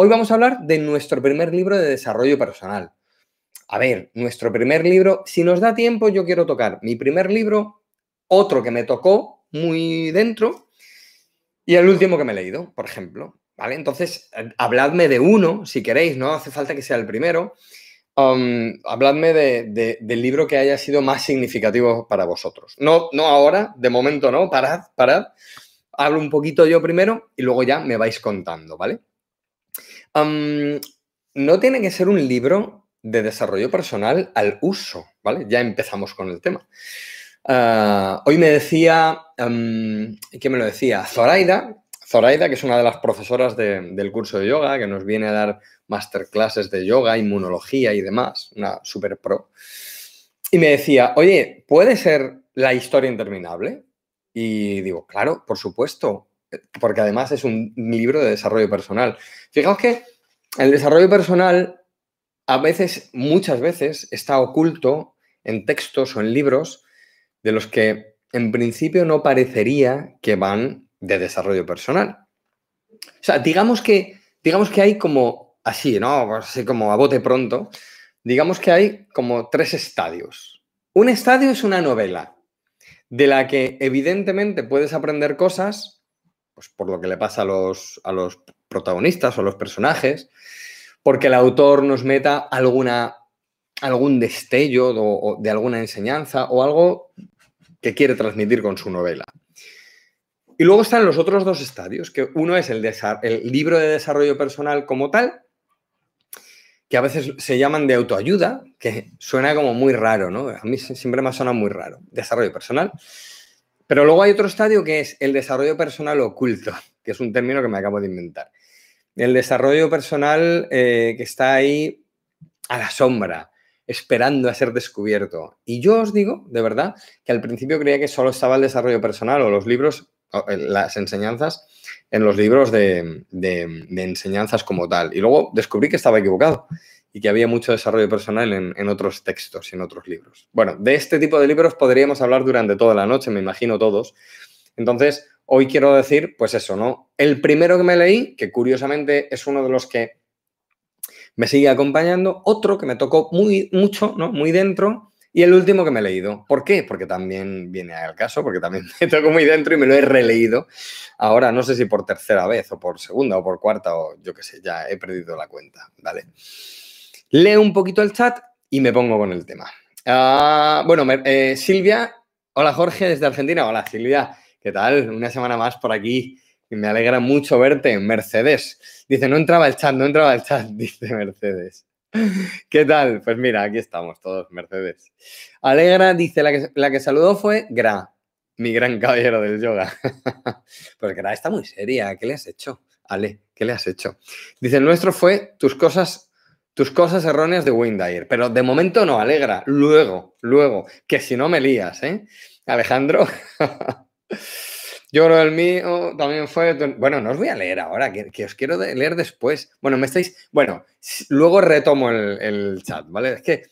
Hoy vamos a hablar de nuestro primer libro de desarrollo personal. A ver, nuestro primer libro, si nos da tiempo, yo quiero tocar mi primer libro, otro que me tocó muy dentro y el último que me he leído, por ejemplo. ¿Vale? Entonces, habladme de uno, si queréis, no hace falta que sea el primero. Um, habladme del libro que haya sido más significativo para vosotros. No, no ahora, de momento no, parad, parad. Hablo un poquito yo primero y luego ya me vais contando, ¿vale? No tiene que ser un libro de desarrollo personal al uso, ¿vale? Ya empezamos con el tema. Ah, hoy me decía, ¿quién me lo decía? Zoraida, Zoraida, que es una de las profesoras del curso de yoga, que nos viene a dar masterclasses de yoga, inmunología y demás, una super pro. Y me decía, oye, ¿puede ser la historia interminable? Y digo, claro, por supuesto, porque además es un libro de desarrollo personal. Fijaos que el desarrollo personal a veces, muchas veces, está oculto en textos o en libros de los que en principio no parecería que van de desarrollo personal. O sea, digamos que, digamos que hay como así, ¿no? Así como a bote pronto, digamos que hay como tres estadios. Un estadio es una novela de la que evidentemente puedes aprender cosas pues por lo que le pasa a los, a los protagonistas o a los personajes, porque el autor nos meta alguna, algún destello de alguna enseñanza o algo que quiere transmitir con su novela. Y luego están los otros dos estadios, que uno es el, el libro de desarrollo personal como tal, que a veces se llaman de autoayuda, que suena como muy raro, ¿no? A mí siempre me suena muy raro. Desarrollo personal. Pero luego hay otro estadio que es el desarrollo personal oculto, que es un término que me acabo de inventar. El desarrollo personal eh, que está ahí a la sombra, esperando a ser descubierto. Y yo os digo, de verdad, que al principio creía que solo estaba el desarrollo personal o los libros, eh, las enseñanzas en los libros de enseñanzas como tal. Y luego descubrí que estaba equivocado y que había mucho desarrollo personal en, otros textos y en otros libros. Bueno, de este tipo de libros podríamos hablar durante toda la noche, me imagino todos. Entonces, hoy quiero decir, pues eso, ¿no? El primero que me leí, que curiosamente es uno de los que me sigue acompañando, otro que me tocó muy mucho, ¿no? Muy dentro, y el último que me he leído. ¿Por qué? Porque también viene al caso, porque también me tocó muy dentro y me lo he releído. Ahora no sé si por tercera vez o por segunda o por cuarta o yo qué sé, ya he perdido la cuenta, ¿vale? Leo un poquito el chat y me pongo con el tema. Ah, bueno, eh, Silvia, hola Jorge desde Argentina. Hola Silvia, ¿qué tal? Una semana más por aquí. Me alegra mucho verte. Mercedes. Dice, no entraba el chat, no entraba el chat, dice Mercedes. ¿Qué tal? Pues mira, aquí estamos todos, Mercedes. Alegra dice, la que, la que saludó fue Gra, mi gran caballero del yoga. pues Gra está muy seria, ¿qué le has hecho? Ale, ¿qué le has hecho? Dice, el nuestro fue tus cosas tus cosas erróneas de Windair. Pero de momento no, alegra. Luego, luego, que si no me lías, ¿eh? Alejandro. Yo creo el mío también fue. Bueno, no os voy a leer ahora, que, os quiero leer después. Bueno, me estáis. Bueno, luego retomo el, chat, ¿vale? Es que.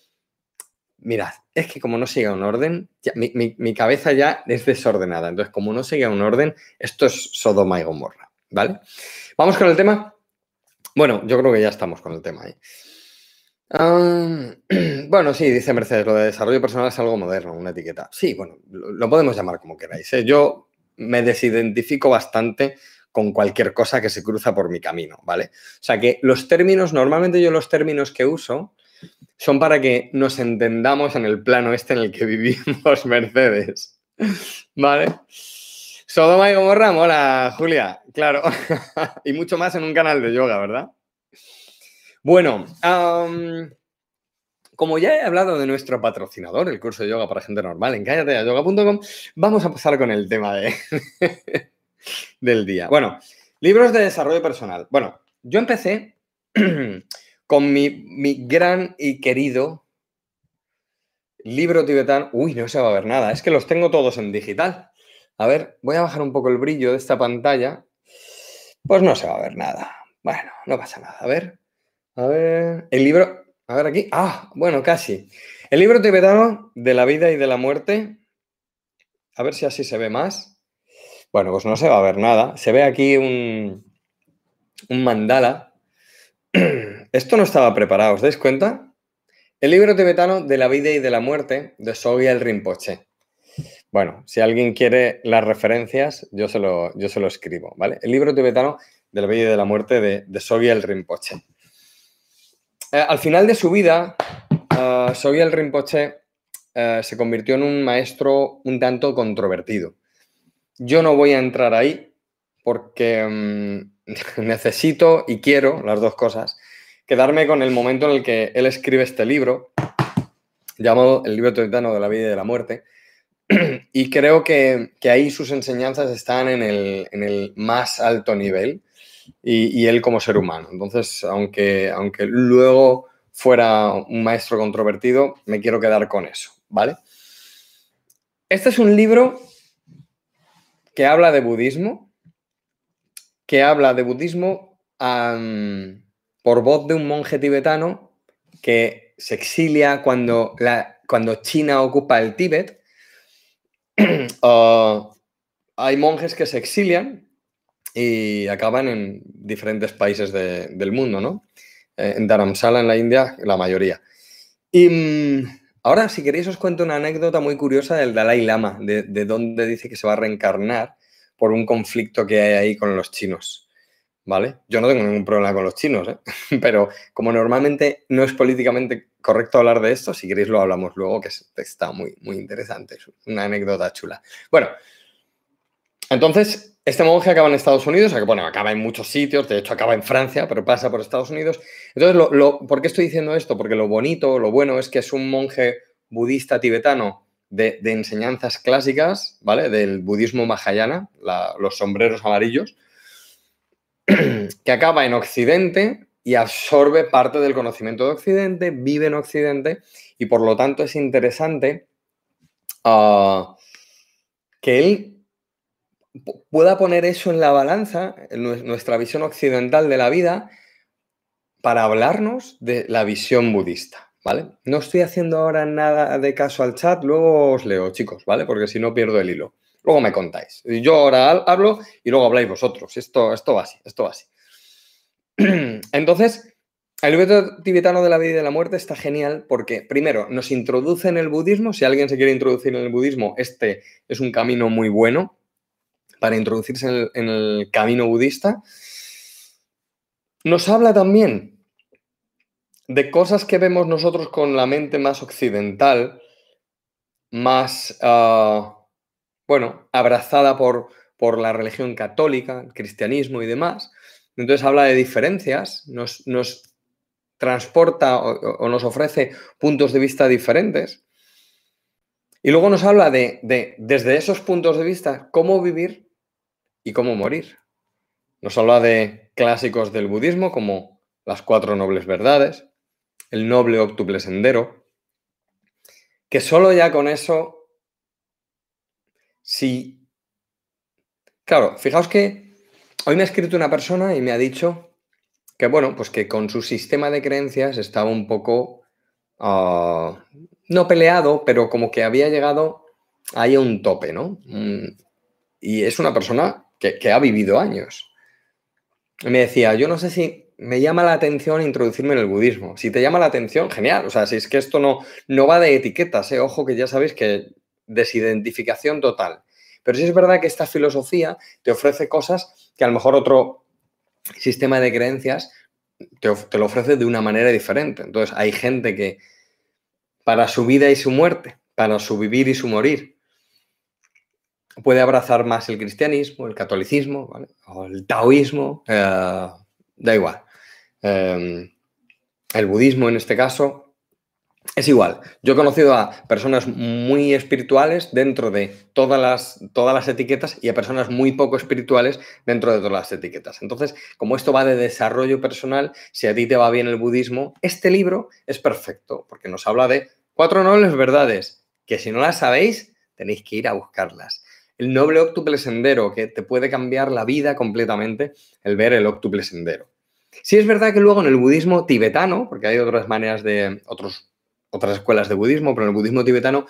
Mirad, es que como no sigue un orden, mi, mi, cabeza ya es desordenada. Entonces, como no sigue un orden, esto es Sodoma y Gomorra, ¿vale? Vamos con el tema. Bueno, yo creo que ya estamos con el tema ahí. Bueno, sí, dice Mercedes, lo de desarrollo personal es algo moderno, una etiqueta. Sí, bueno, lo, podemos llamar como queráis. ¿eh? Yo me desidentifico bastante con cualquier cosa que se cruza por mi camino, ¿vale? O sea que los términos, normalmente yo los términos que uso son para que nos entendamos en el plano este en el que vivimos, Mercedes. ¿Vale? Sodoma y Gomorra, mola, Julia, claro. y mucho más en un canal de yoga, ¿verdad? Bueno, como ya he hablado de nuestro patrocinador, el curso de yoga para gente normal en cállateayoga.com, vamos a pasar con el tema de, del día. Bueno, libros de desarrollo personal. Bueno, yo empecé con mi, mi gran y querido libro tibetano. Uy, no se va a ver nada, es que los tengo todos en digital. A ver, voy a bajar un poco el brillo de esta pantalla. Pues no se va a ver nada. Bueno, no pasa nada. A ver. A ver, el libro, a ver aquí, ah, bueno, casi. El libro tibetano de la vida y de la muerte, a ver si así se ve más. Bueno, pues no se va a ver nada. Se ve aquí un, un mandala Esto no estaba preparado, ¿os dais cuenta? El libro tibetano de la vida y de la muerte de Sogyal Rinpoche. Bueno, si alguien quiere las referencias, yo se lo, yo se lo escribo, ¿vale? El libro tibetano de la vida y de la muerte de, de Sogyal Rinpoche. Eh, al final de su vida, uh, Sogyal Rinpoche eh, se convirtió en un maestro un tanto controvertido. Yo no voy a entrar ahí porque mm, necesito y quiero, las dos cosas, quedarme con el momento en el que él escribe este libro, llamado El libro tibetano de la vida y de la muerte, y creo que, ahí sus enseñanzas están en el, más alto nivel y, él como ser humano. Entonces, aunque, aunque luego fuera un maestro controvertido, me quiero quedar con eso, ¿vale? Este es un libro que habla de budismo, que habla de budismo por voz de un monje tibetano que se exilia cuando, la, cuando China ocupa el Tíbet. Ah, hay monjes que se exilian y acaban en diferentes países del mundo, ¿no? Eh, en Dharamsala, en la India, la mayoría. Y mm, ahora, si queréis, os cuento una anécdota muy curiosa del Dalai Lama, de, de dónde dice que se va a reencarnar por un conflicto que hay ahí con los chinos. ¿vale? Yo no tengo ningún problema con los chinos, ¿eh? pero como normalmente no es políticamente correcto hablar de esto, si queréis lo hablamos luego, que está muy, muy interesante, es una anécdota chula. Bueno, entonces, este monje acaba en Estados Unidos, bueno, acaba en muchos sitios, de hecho acaba en Francia, pero pasa por Estados Unidos. Entonces, ¿por qué estoy diciendo esto? Porque lo bonito, lo bueno es que es un monje budista tibetano de, enseñanzas clásicas, ¿vale? Del budismo mahayana, los sombreros amarillos, que acaba en Occidente y absorbe parte del conocimiento de Occidente, vive en Occidente y por lo tanto es interesante ah, que él pueda poner eso en la balanza, en nuestra visión occidental de la vida, para hablarnos de la visión budista, ¿vale? No estoy haciendo ahora nada de caso al chat, luego os leo, chicos, ¿vale? Porque si no pierdo el hilo. Luego me contáis. Yo ahora hablo y luego habláis vosotros. Esto, esto así, esto va así. Entonces, el libro tibetano de la vida y de la muerte está genial porque, primero, nos introduce en el budismo. Si alguien se quiere introducir en el budismo, este es un camino muy bueno para introducirse en el, camino budista. Nos habla también de cosas que vemos nosotros con la mente más occidental, más... Ah, bueno, abrazada por, por la religión católica, el cristianismo y demás. Entonces habla de diferencias, nos, transporta o, nos ofrece puntos de vista diferentes. Y luego nos habla de, de, desde esos puntos de vista, cómo vivir y cómo morir. Nos habla de clásicos del budismo como las cuatro nobles verdades, el noble octuple sendero, que solo ya con eso Sí. Claro, fijaos que hoy me ha escrito una persona y me ha dicho que, bueno, pues que con su sistema de creencias estaba un poco, ah, no peleado, pero como que había llegado ahí a un tope, ¿no? Mm, y es una persona que, ha vivido años. me decía, yo no sé si me llama la atención introducirme en el budismo. Si te llama la atención, genial. O sea, si es que esto no, no va de etiquetas, ¿eh? ojo que ya sabéis que desidentificación total. Pero sí es verdad que esta filosofía te ofrece cosas que a lo mejor otro sistema de creencias te, lo ofrece de una manera diferente. Entonces hay gente que para su vida y su muerte, para su vivir y su morir, puede abrazar más el cristianismo, el catolicismo, o el taoísmo, eh, da igual. Eh, el budismo en este caso, es igual. Yo he conocido a personas muy espirituales dentro de todas las, todas las etiquetas y a personas muy poco espirituales dentro de todas las etiquetas. Entonces, como esto va de desarrollo personal, si a ti te va bien el budismo, este libro es perfecto porque nos habla de cuatro nobles verdades que si no las sabéis, tenéis que ir a buscarlas. El noble octuple sendero que te puede cambiar la vida completamente el ver el octuple sendero. Sí es verdad que luego en el budismo tibetano, porque hay otras maneras de otros otras escuelas de budismo, pero en el budismo tibetano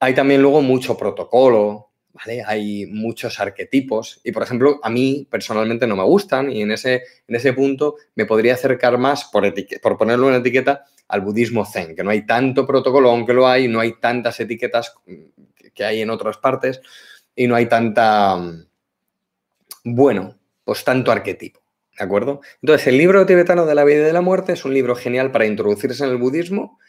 hay también luego mucho protocolo, ¿vale? Hay muchos arquetipos y, por ejemplo, a mí personalmente no me gustan y en ese, en ese punto me podría acercar más, por, por ponerlo en etiqueta, al budismo zen, que no hay tanto protocolo, aunque lo hay, no hay tantas etiquetas que hay en otras partes y no hay tanta, bueno, pues tanto arquetipo. ¿De acuerdo? Entonces, el libro tibetano de la vida y de la muerte es un libro genial para introducirse en el budismo,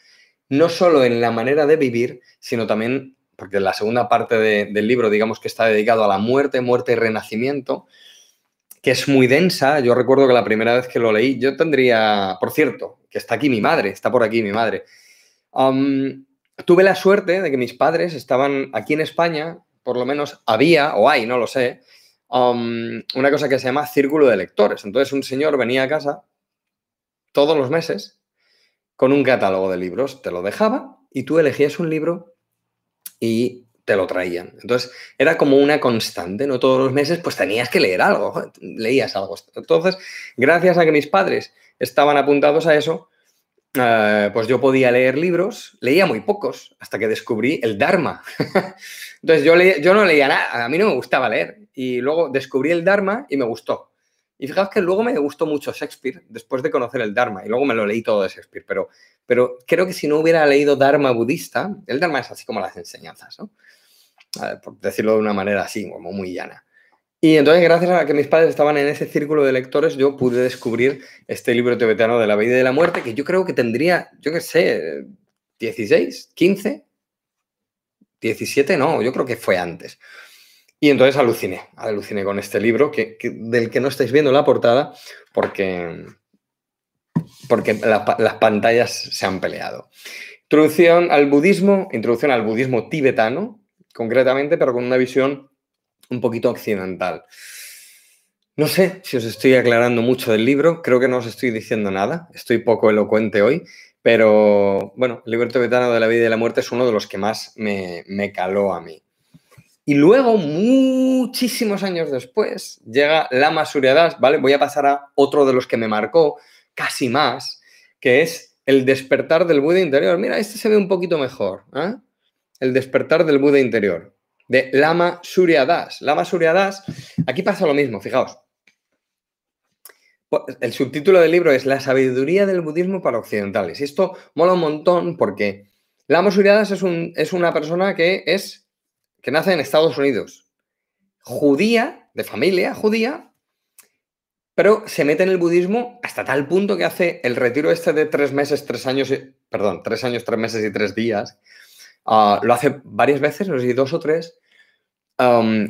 no solo en la manera de vivir, sino también, porque la segunda parte del libro, digamos que está dedicado a la muerte, muerte y renacimiento, que es muy densa. Yo recuerdo que la primera vez que lo leí, yo tendría, por cierto, que está aquí mi madre, está por aquí mi madre. tuve la suerte de que mis padres estaban aquí en España, por lo menos había, o hay, no lo sé, una cosa que se llama círculo de lectores. Entonces un señor venía a casa todos los meses con un catálogo de libros, te lo dejaba y tú elegías un libro y te lo traían. Entonces era como una constante, no todos los meses pues tenías que leer algo, leías algo. Entonces, gracias a que mis padres estaban apuntados a eso, eh, pues yo podía leer libros, leía muy pocos, hasta que descubrí el Dharma. Entonces yo, yo no leía nada, a mí no me gustaba leer. Y luego descubrí el Dharma y me gustó. Y fijaos que luego me gustó mucho Shakespeare después de conocer el Dharma. Y luego me lo leí todo de Shakespeare. Pero, pero creo que si no hubiera leído Dharma budista, el Dharma es así como las enseñanzas, ¿no? por decirlo de una manera así, como muy llana. Y entonces, gracias a que mis padres estaban en ese círculo de lectores, yo pude descubrir este libro tibetano de la vida y de la muerte, que yo creo que tendría, yo qué sé, 16, 15, 17, no, yo creo que fue antes. Y entonces aluciné, aluciné con este libro, que, del que no estáis viendo la portada, porque, porque las pantallas se han peleado. Introducción al budismo, introducción al budismo tibetano, concretamente, pero con una visión un poquito occidental. No sé si os estoy aclarando mucho del libro, creo que no os estoy diciendo nada, estoy poco elocuente hoy, pero bueno, el libro tibetano de la vida y la muerte es uno de los que más me, caló a mí. Y luego, muchísimos años después, llega Lama Suryadas, ¿vale? Voy a pasar a otro de los que me marcó, casi más, que es el despertar del Buda interior. Mira, este se ve un poquito mejor. ¿eh? El despertar del Buda interior de Lama Surya Das. Lama Surya Das, aquí pasa lo mismo, fijaos. El subtítulo del libro es La sabiduría del budismo para occidentales. Y esto mola un montón porque Lama Surya Das es, un, es una persona que es que nace en Estados Unidos, judía, de familia judía, pero se mete en el budismo hasta tal punto que hace el retiro este de tres meses, tres años, perdón, tres años, tres meses y tres días, Ah, lo hace varias veces, no sé dos o tres,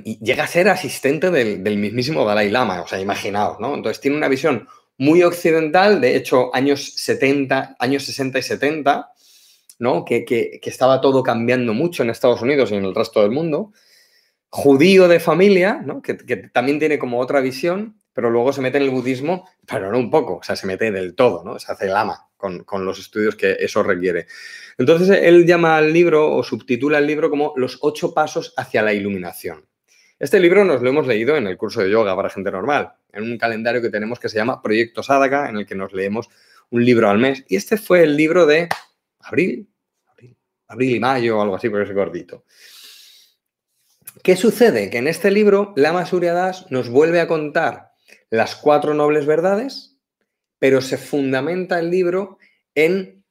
y llega a ser asistente del, mismísimo Dalai Lama, o sea, imaginaos, ¿no? Entonces tiene una visión muy occidental, de hecho, años 70, años 60 y 70, ¿no? Que, que, estaba todo cambiando mucho en Estados Unidos y en el resto del mundo. Judío de familia, ¿no? que, que también tiene como otra visión, pero luego se mete en el budismo, pero no un poco, o sea, se mete del todo, ¿no? Se hace lama con, los estudios que eso requiere. Entonces, él llama al libro o subtitula el libro como Los ocho pasos hacia la iluminación. Este libro nos lo hemos leído en el curso de yoga para gente normal, en un calendario que tenemos que se llama Proyecto Sadaka, en el que nos leemos un libro al mes. Y este fue el libro de abril, abril, abril y mayo algo así, porque es gordito. ¿Qué sucede? Que en este libro Lama Surya Das nos vuelve a contar las cuatro nobles verdades, pero se fundamenta el libro en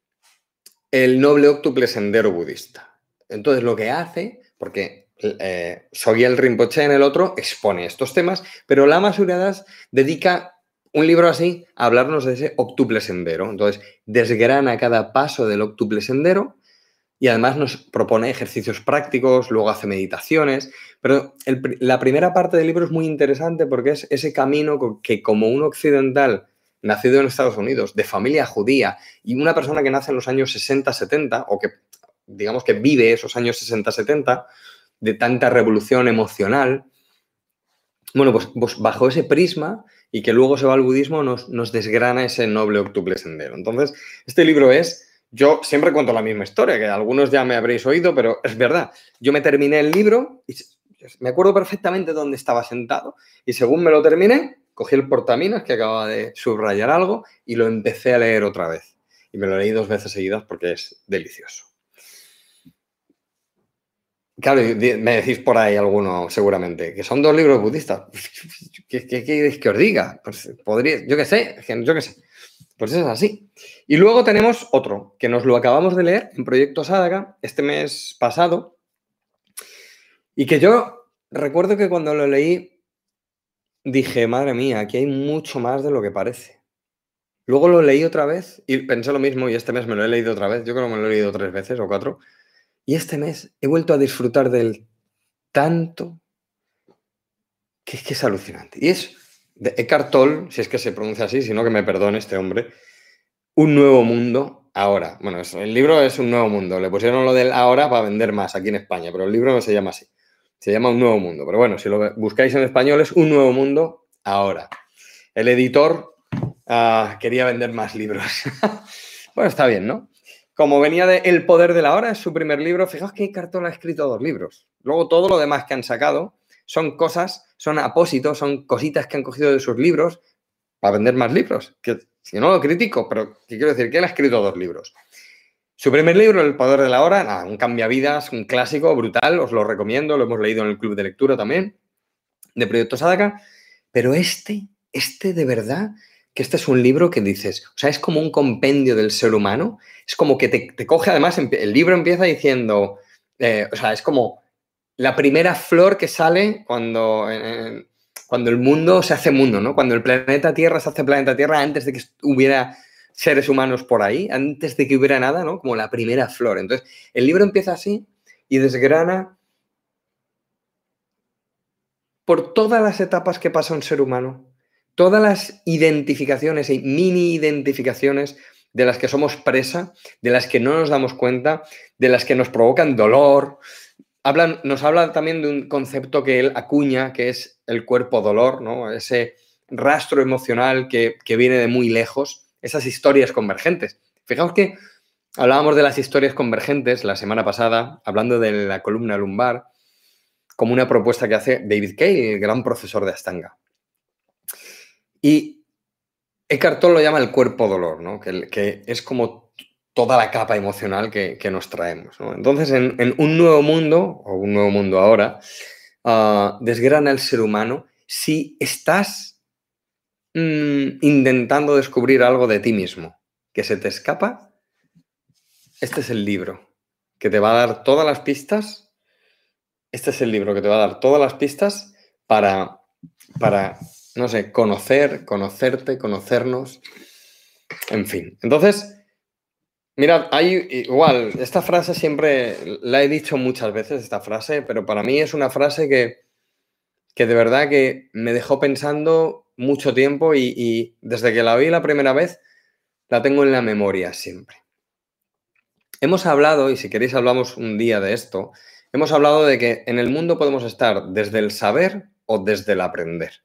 el noble octuple sendero budista. Entonces lo que hace, porque eh, Sogyal Rinpoche en el otro expone estos temas, pero Lama Suryadas dedica un libro así a hablarnos de ese octuple sendero. Entonces desgrana cada paso del octuple sendero y además nos propone ejercicios prácticos, luego hace meditaciones, pero la primera parte del libro es muy interesante porque es ese camino que como un occidental nacido en Estados Unidos, de familia judía, y una persona que nace en los años 60-70, o que digamos que vive esos años 60-70, de tanta revolución emocional, bueno, pues, pues, bajo ese prisma y que luego se va al budismo, nos, nos desgrana ese noble octuple sendero. Entonces, este libro es yo siempre cuento la misma historia, que algunos ya me habréis oído, pero es verdad. Yo me terminé el libro y me acuerdo perfectamente dónde estaba sentado y según me lo terminé, cogí el portaminas que acababa de subrayar algo y lo empecé a leer otra vez. Y me lo leí dos veces seguidas porque es delicioso. Claro, me decís por ahí alguno, seguramente, que son dos libros budistas. ¿Qué, queréis que os diga? Pues podría, yo qué sé, yo qué sé. Pues es así. Y luego tenemos otro, que nos lo acabamos de leer en Proyecto Sádaga este mes pasado, y que yo recuerdo que cuando lo leí dije, madre mía, aquí hay mucho más de lo que parece. Luego lo leí otra vez y pensé lo mismo y este mes me lo he leído otra vez. Yo creo que me lo he leído tres veces o cuatro. Y este mes he vuelto a disfrutar del tanto que es que es alucinante. Y es de Eckhart Tolle, si es que se pronuncia así, si no que me perdone este hombre, Un nuevo mundo ahora. Bueno, el libro es Un nuevo mundo. Le pusieron lo del ahora para vender más aquí en España, pero el libro no se llama así. Se llama Un nuevo mundo. Pero bueno, si lo buscáis en español es Un nuevo mundo ahora. El editor ah, quería vender más libros. bueno, está bien, ¿no? Como venía de El poder de la hora, es su primer libro. Fijaos que Cartola ha escrito dos libros. Luego todo lo demás que han sacado son cosas, son apósitos, son cositas que han cogido de sus libros para vender más libros. Que si no lo critico, pero quiero decir que él ha escrito dos libros. Su primer libro, El poder de la hora, nada, un cambiavidas, un clásico brutal, os lo recomiendo, lo hemos leído en el club de lectura también, de Proyecto Sadaka. Pero este, este de verdad que este es un libro que dices, o sea, es como un compendio del ser humano, es como que te, coge, además, el libro empieza diciendo, eh, o sea, es como la primera flor que sale cuando, cuando el mundo se hace mundo, ¿no? Cuando el planeta Tierra se hace planeta Tierra antes de que hubiera seres humanos por ahí, antes de que hubiera nada, ¿no? Como la primera flor. Entonces, el libro empieza así y desgrana por todas las etapas que pasa un ser humano todas las identificaciones y mini identificaciones de las que somos presa, de las que no nos damos cuenta, de las que nos provocan dolor. Hablan, nos habla también de un concepto que él acuña, que es el cuerpo dolor, ¿no? ese rastro emocional que, que viene de muy lejos, esas historias convergentes. Fijaos que hablábamos de las historias convergentes la semana pasada, hablando de la columna lumbar, como una propuesta que hace David Kay, el gran profesor de Astanga. Y Eckhart Tolle lo llama el cuerpo dolor, ¿no? que, es como toda la capa emocional que, nos traemos. Entonces, en, un nuevo mundo, o un nuevo mundo ahora, uh, desgrana el ser humano si estás mm, intentando descubrir algo de ti mismo que se te escapa. Este es el libro que te va a dar todas las pistas. Este es el libro que te va a dar todas las pistas para, para no sé, conocer, conocerte, conocernos, en fin. Entonces, mirad, hay igual, esta frase siempre la he dicho muchas veces, esta frase, pero para mí es una frase que, que de verdad que me dejó pensando mucho tiempo y, desde que la oí la primera vez, la tengo en la memoria siempre. Hemos hablado, y si queréis hablamos un día de esto, hemos hablado de que en el mundo podemos estar desde el saber o desde el aprender.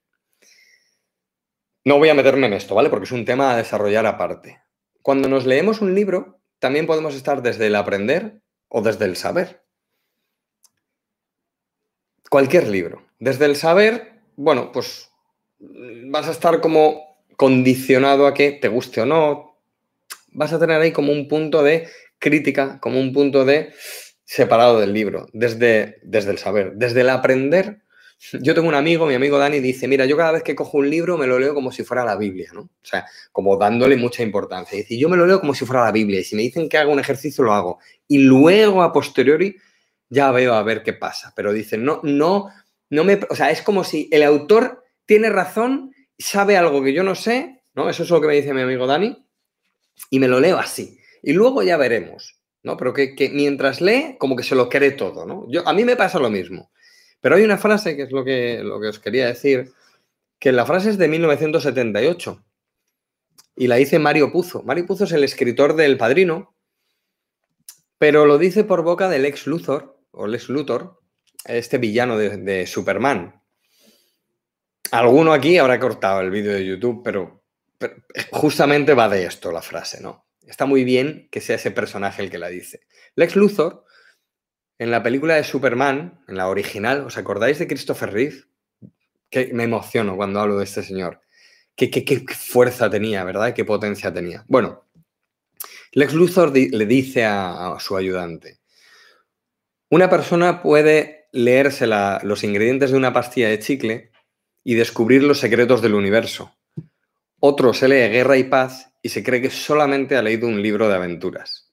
No voy a meterme en esto, ¿vale? Porque es un tema a desarrollar aparte. Cuando nos leemos un libro, también podemos estar desde el aprender o desde el saber. Cualquier libro. Desde el saber, bueno, pues vas a estar como condicionado a que te guste o no. Vas a tener ahí como un punto de crítica, como un punto de separado del libro, desde, desde el saber. Desde el aprender, yo tengo un amigo, mi amigo Dani, dice, mira, yo cada vez que cojo un libro me lo leo como si fuera la Biblia, ¿no? O sea, como dándole mucha importancia. Dice, yo me lo leo como si fuera la Biblia y si me dicen que haga un ejercicio, lo hago. Y luego, a posteriori, ya veo a ver qué pasa. Pero dice, no, no, no me... O sea, es como si el autor tiene razón, sabe algo que yo no sé, ¿no? Eso es lo que me dice mi amigo Dani, y me lo leo así. Y luego ya veremos, ¿no? Pero que, mientras lee, como que se lo cree todo, ¿no? A mí me pasa lo mismo. Pero hay una frase que es lo que, lo que os quería decir, que la frase es de 1978 y la dice Mario Puzo. Mario Puzo es el escritor del Padrino, pero lo dice por boca del ex Luthor, o Lex Luthor, este villano de, Superman. Alguno aquí habrá cortado el vídeo de YouTube, pero, pero, justamente va de esto la frase, ¿no? Está muy bien que sea ese personaje el que la dice. Lex Luthor en la película de Superman, en la original, ¿os acordáis de Christopher Reeve? Que me emociono cuando hablo de este señor. Qué, qué, fuerza tenía, ¿verdad? Qué potencia tenía. Bueno, Lex Luthor le dice a, su ayudante, Una persona puede leerse los ingredientes de una pastilla de chicle y descubrir los secretos del universo. Otro se lee Guerra y Paz y se cree que solamente ha leído un libro de aventuras.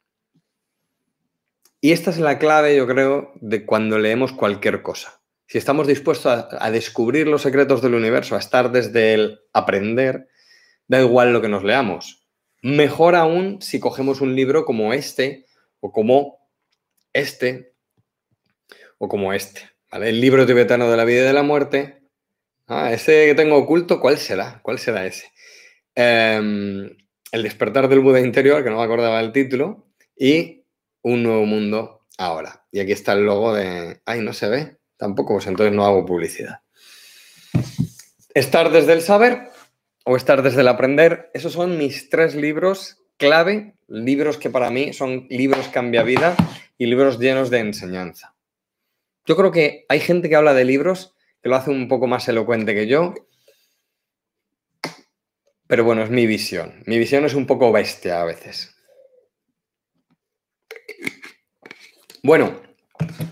Y esta es la clave, yo creo, de cuando leemos cualquier cosa. Si estamos dispuestos a, descubrir los secretos del universo, a estar desde el aprender, da igual lo que nos leamos. Mejor aún si cogemos un libro como este o como este o como este. El libro tibetano de la vida y de la muerte. Ah, ese que tengo oculto, ¿cuál será? ¿Cuál será ese? Em, el despertar del Buda interior, que no me acordaba el título, y un nuevo mundo ahora. Y aquí está el logo de... Ay, no se ve. Tampoco, pues entonces no hago publicidad. Estar desde el saber o estar desde el aprender. Esos son mis tres libros clave, libros que para mí son libros cambia vida y libros llenos de enseñanza. Yo creo que hay gente que habla de libros que lo hace un poco más elocuente que yo, pero bueno, es mi visión. Mi visión es un poco bestia a veces. Bueno,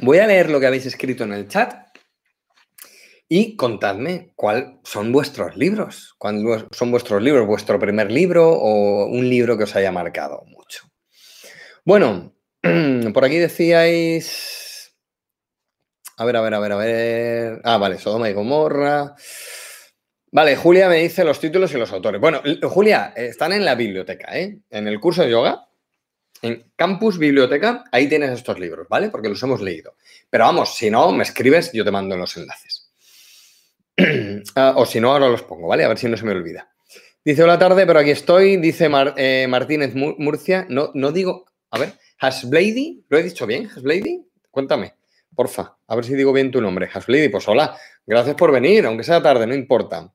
voy a leer lo que habéis escrito en el chat y contadme cuáles son vuestros libros. ¿Cuáles son vuestros libros? ¿Vuestro primer libro o un libro que os haya marcado mucho? Bueno, por aquí decíais. A ver, a ver, a ver, a ver. Ah, vale, Sodoma y Gomorra. Vale, Julia me dice los títulos y los autores. Bueno, Julia, están en la biblioteca, ¿eh? En el curso de yoga, en Campus Biblioteca, ahí tienes estos libros, ¿vale? Porque los hemos leído. Pero vamos, si no, me escribes, yo te mando los enlaces. Ah, o si no, ahora los pongo, ¿vale? A ver si no se me olvida. Dice, hola tarde, pero aquí estoy. Dice eh, Martínez Murcia. No, no digo. A ver, Hasblady, ¿lo he dicho bien? Hasblady, cuéntame, porfa, a ver si digo bien tu nombre. Hasblady, pues hola, gracias por venir, aunque sea tarde, no importa.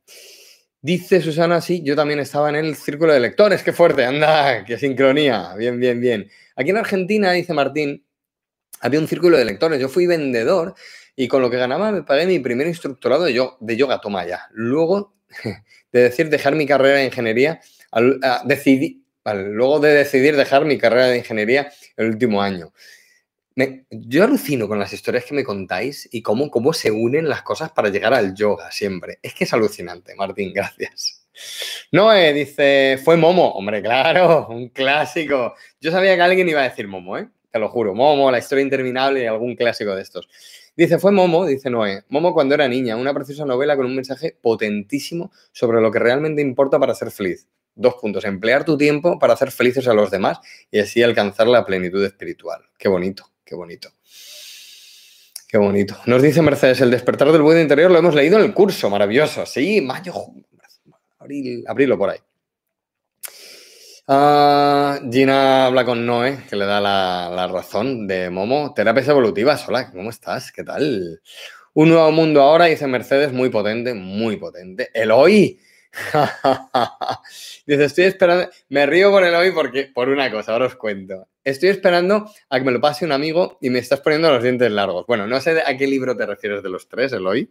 Dice Susana, sí, yo también estaba en el círculo de lectores, qué fuerte, anda, qué sincronía, bien, bien, bien. Aquí en Argentina, dice Martín, había un círculo de lectores, yo fui vendedor y con lo que ganaba me pagué mi primer instructorado de yoga, de yoga toma ya. Luego de decir dejar mi carrera de ingeniería, decidí, luego de decidir dejar mi carrera de ingeniería el último año. Yo alucino con las historias que me contáis y cómo, cómo se unen las cosas para llegar al yoga siempre. Es que es alucinante, Martín, gracias. Noé dice, fue Momo. Hombre, claro, un clásico. Yo sabía que alguien iba a decir Momo, ¿eh? Te lo juro. Momo, la historia interminable y algún clásico de estos. Dice, fue Momo, dice Noé. Momo cuando era niña, una preciosa novela con un mensaje potentísimo sobre lo que realmente importa para ser feliz. Dos puntos, emplear tu tiempo para hacer felices a los demás y así alcanzar la plenitud espiritual. Qué bonito, qué bonito. Qué bonito. Nos dice Mercedes, el despertar del buen interior lo hemos leído en el curso, maravilloso. Sí, mayo, abril, abril por ahí. Ah, Gina habla con Noé, que le da la, razón de Momo. Terapias evolutivas. Hola, ¿cómo estás? ¿Qué tal? Un nuevo mundo ahora, dice Mercedes, muy potente, muy potente. Eloy. estoy esperando. Me río con Eloy porque, por una cosa, ahora os cuento. Estoy esperando a que me lo pase un amigo y me estás poniendo los dientes largos. Bueno, no sé a qué libro te refieres de los tres, Eloy.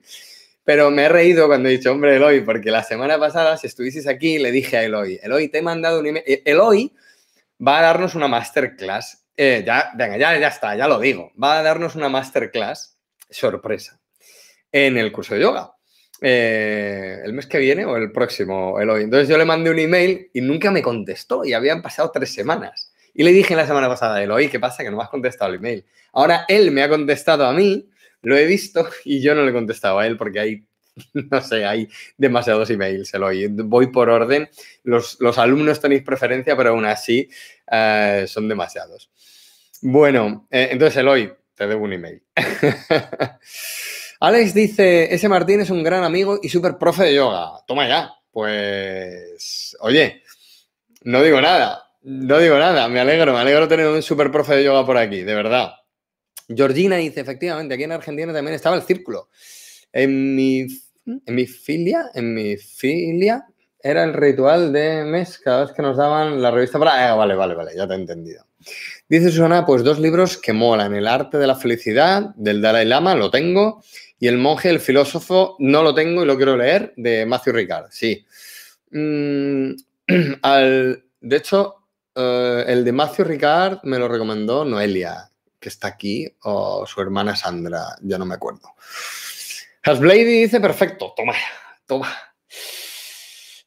Pero me he reído cuando he dicho, hombre, Eloy, porque la semana pasada, si estuvieseis aquí, le dije a Eloy, Eloy, te he mandado un email. E-, Eloy va a darnos una masterclass. Eh, ya, venga, ya, ya está, ya lo digo. Va a darnos una masterclass sorpresa en el curso de yoga. Eh, el mes que viene o el próximo, Eloy. Entonces yo le mandé un email y nunca me contestó y habían pasado tres semanas. Y le dije la semana pasada, Eloy, ¿qué pasa? Que no me has contestado el email. Ahora él me ha contestado a mí lo he visto y yo no le he contestado a él porque hay, no sé, hay demasiados emails, Eloy. Voy por orden. Los, alumnos tenéis preferencia, pero aún así eh, son demasiados. Bueno, eh, entonces, Eloy, te debo un email. Alex dice, ese Martín es un gran amigo y súper profe de yoga. Toma ya. Pues, oye, no digo nada. No digo nada, me alegro, me alegro tener un súper profe de yoga por aquí, de verdad. Georgina dice, efectivamente, aquí en Argentina también estaba el círculo. En mi, en mi filia, en mi filia, era el ritual de mes cada vez que nos daban la revista para... Ah, vale, vale, vale, ya te he entendido. Dice Susana, pues dos libros que molan. El arte de la felicidad, del Dalai Lama, lo tengo. Y El monje, el filósofo, no lo tengo y lo quiero leer, de Matthew Ricard, sí. Mm, al, de hecho, eh, el de Matthew Ricard me lo recomendó Noelia, que está aquí, o su hermana Sandra, ya no me acuerdo. Hasblady dice, perfecto, toma, toma.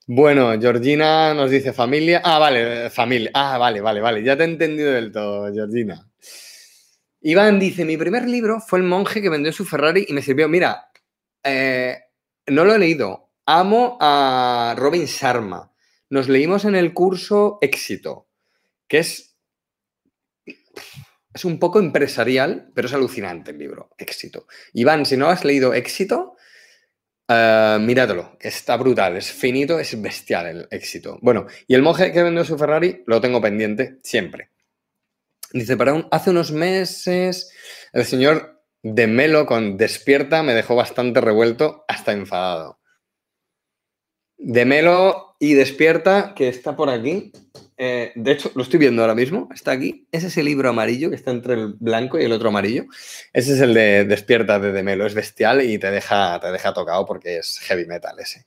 Bueno, Georgina nos dice familia. Ah, vale, familia. Ah, vale, vale, vale. Ya te he entendido del todo, Georgina. Iván dice, mi primer libro fue El monje que vendió su Ferrari y me sirvió. Mira, eh, no lo he leído. Amo a Robin Sharma. Nos leímos en el curso Éxito, que es, es un poco empresarial, pero es alucinante el libro, Éxito. Iván, si no has leído Éxito, uh, míratelo, está brutal, es finito, es bestial el éxito. Bueno, y el monje que vendió su Ferrari lo tengo pendiente siempre. Dice, para hace unos meses el señor de Melo con Despierta me dejó bastante revuelto, hasta enfadado. De Melo y Despierta, que está por aquí. Eh, de hecho, lo estoy viendo ahora mismo, está aquí. Ese es el libro amarillo que está entre el blanco y el otro amarillo. Ese es el de Despierta de De Melo, es bestial y te deja, te deja tocado porque es heavy metal ese.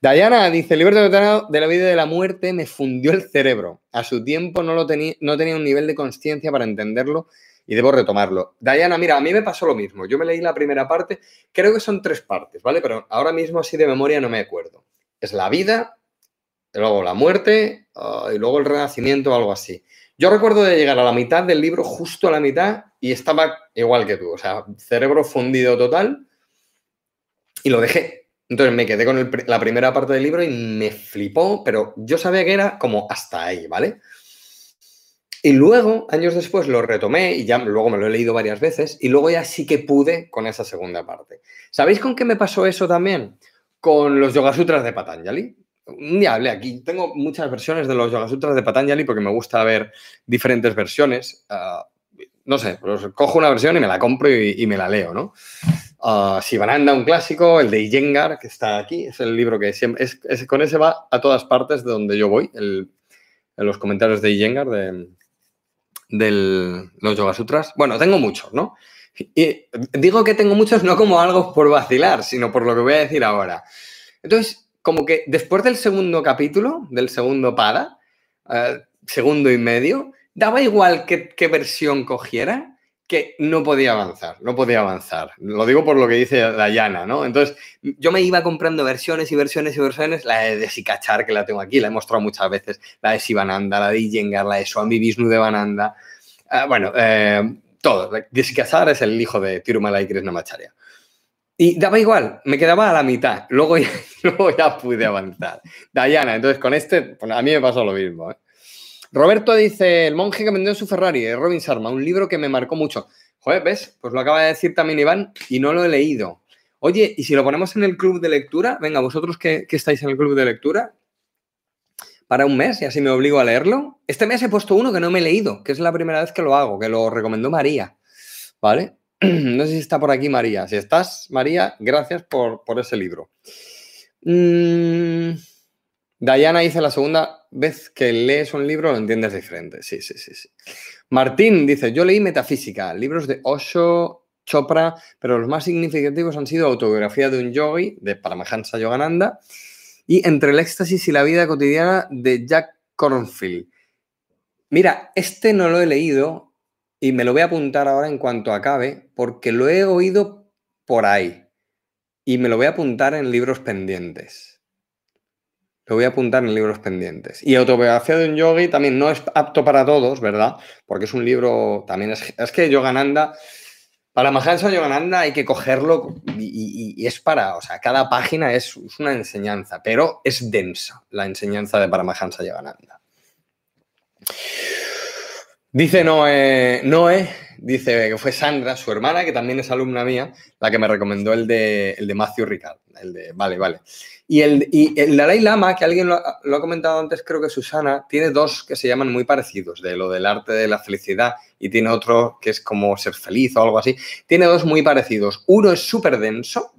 Diana dice, el libro de la vida y de la muerte me fundió el cerebro. A su tiempo no, lo tenía, no tenía un nivel de conciencia para entenderlo y debo retomarlo. Diana, mira, a mí me pasó lo mismo. Yo me leí la primera parte, creo que son tres partes, ¿vale? Pero ahora mismo así de memoria no me acuerdo. Es la vida, luego la muerte ah, y luego el renacimiento o algo así. Yo recuerdo de llegar a la mitad del libro, justo a la mitad, y estaba igual que tú, o sea, cerebro fundido total, y lo dejé. Entonces me quedé con la primera parte del libro y me flipó, pero yo sabía que era como hasta ahí, ¿vale? Y luego, años después, lo retomé y ya luego me lo he leído varias veces y luego ya sí que pude con esa segunda parte. ¿Sabéis con qué me pasó eso también? Con los Yoga Sutras de Patanjali. Un día aquí, tengo muchas versiones de los Yoga Sutras de Patanjali porque me gusta ver diferentes versiones. Ah, no sé, pues cojo una versión y me la compro y, me la leo, ¿no? Uh, Sivananda, un clásico, el de Iyengar, que está aquí, es el libro que siempre, es, con ese va a todas partes de donde yo voy, en los comentarios de Iyengar, de, los Yoga Sutras. Bueno, tengo muchos, ¿no? Y digo que tengo muchos no como algo por vacilar, sino por lo que voy a decir ahora. Entonces, como que después del segundo capítulo, del segundo pada, eh, segundo y medio, daba igual qué, versión cogiera, que no podía avanzar, no podía avanzar. Lo digo por lo que dice Dayana, ¿no? Entonces, yo me iba comprando versiones y versiones y versiones, la de Sikachar, que la tengo aquí, la he mostrado muchas veces, la de Sivananda, la de Iyengar, la de Swami Vishnu de Vananda, ah, bueno, eh, todo. Sikachar es el hijo de Tirumala y Krishnamacharya. Y daba igual, me quedaba a la mitad, luego ya, luego ya pude avanzar. Dayana, entonces con este, a mí me pasó lo mismo, ¿eh? Roberto dice, El monje que vendió su Ferrari, de Robin Sharma, un libro que me marcó mucho. Joder, ¿ves? Pues lo acaba de decir también Iván y no lo he leído. Oye, ¿y si lo ponemos en el club de lectura? Venga, vosotros que, estáis en el club de lectura, para un mes y así me obligo a leerlo. Este mes he puesto uno que no me he leído, que es la primera vez que lo hago, que lo recomendó María. ¿Vale? No sé si está por aquí María. Si estás, María, gracias por, ese libro. Mmm... Diana dice la segunda vez que lees un libro lo entiendes diferente. Sí, sí, sí, sí. Martín dice, yo leí Metafísica, libros de Osho, Chopra, pero los más significativos han sido Autobiografía de un yogi, de Paramahansa Yogananda, y Entre el éxtasis y la vida cotidiana, de Jack Cornfield. Mira, este no lo he leído y me lo voy a apuntar ahora en cuanto acabe, porque lo he oído por ahí y me lo voy a apuntar en libros pendientes. Lo voy a apuntar en libros pendientes. Y Autobiografía de un yogi también no es apto para todos, ¿verdad? Porque es un libro, también es, es que Yogananda, para Mahansa Yogananda hay que cogerlo y, es para, o sea, cada página es, una enseñanza, pero es densa la enseñanza de Paramahansa Yogananda. Dice Noé, Noé, dice que fue Sandra, su hermana, que también es alumna mía, la que me recomendó el de, el de Matthew Ricard. El de, vale, vale. Y el, y el Dalai Lama, que alguien lo, ha comentado antes, creo que Susana, tiene dos que se llaman muy parecidos, de lo del arte de la felicidad, y tiene otro que es como ser feliz o algo así. Tiene dos muy parecidos. Uno es súper denso,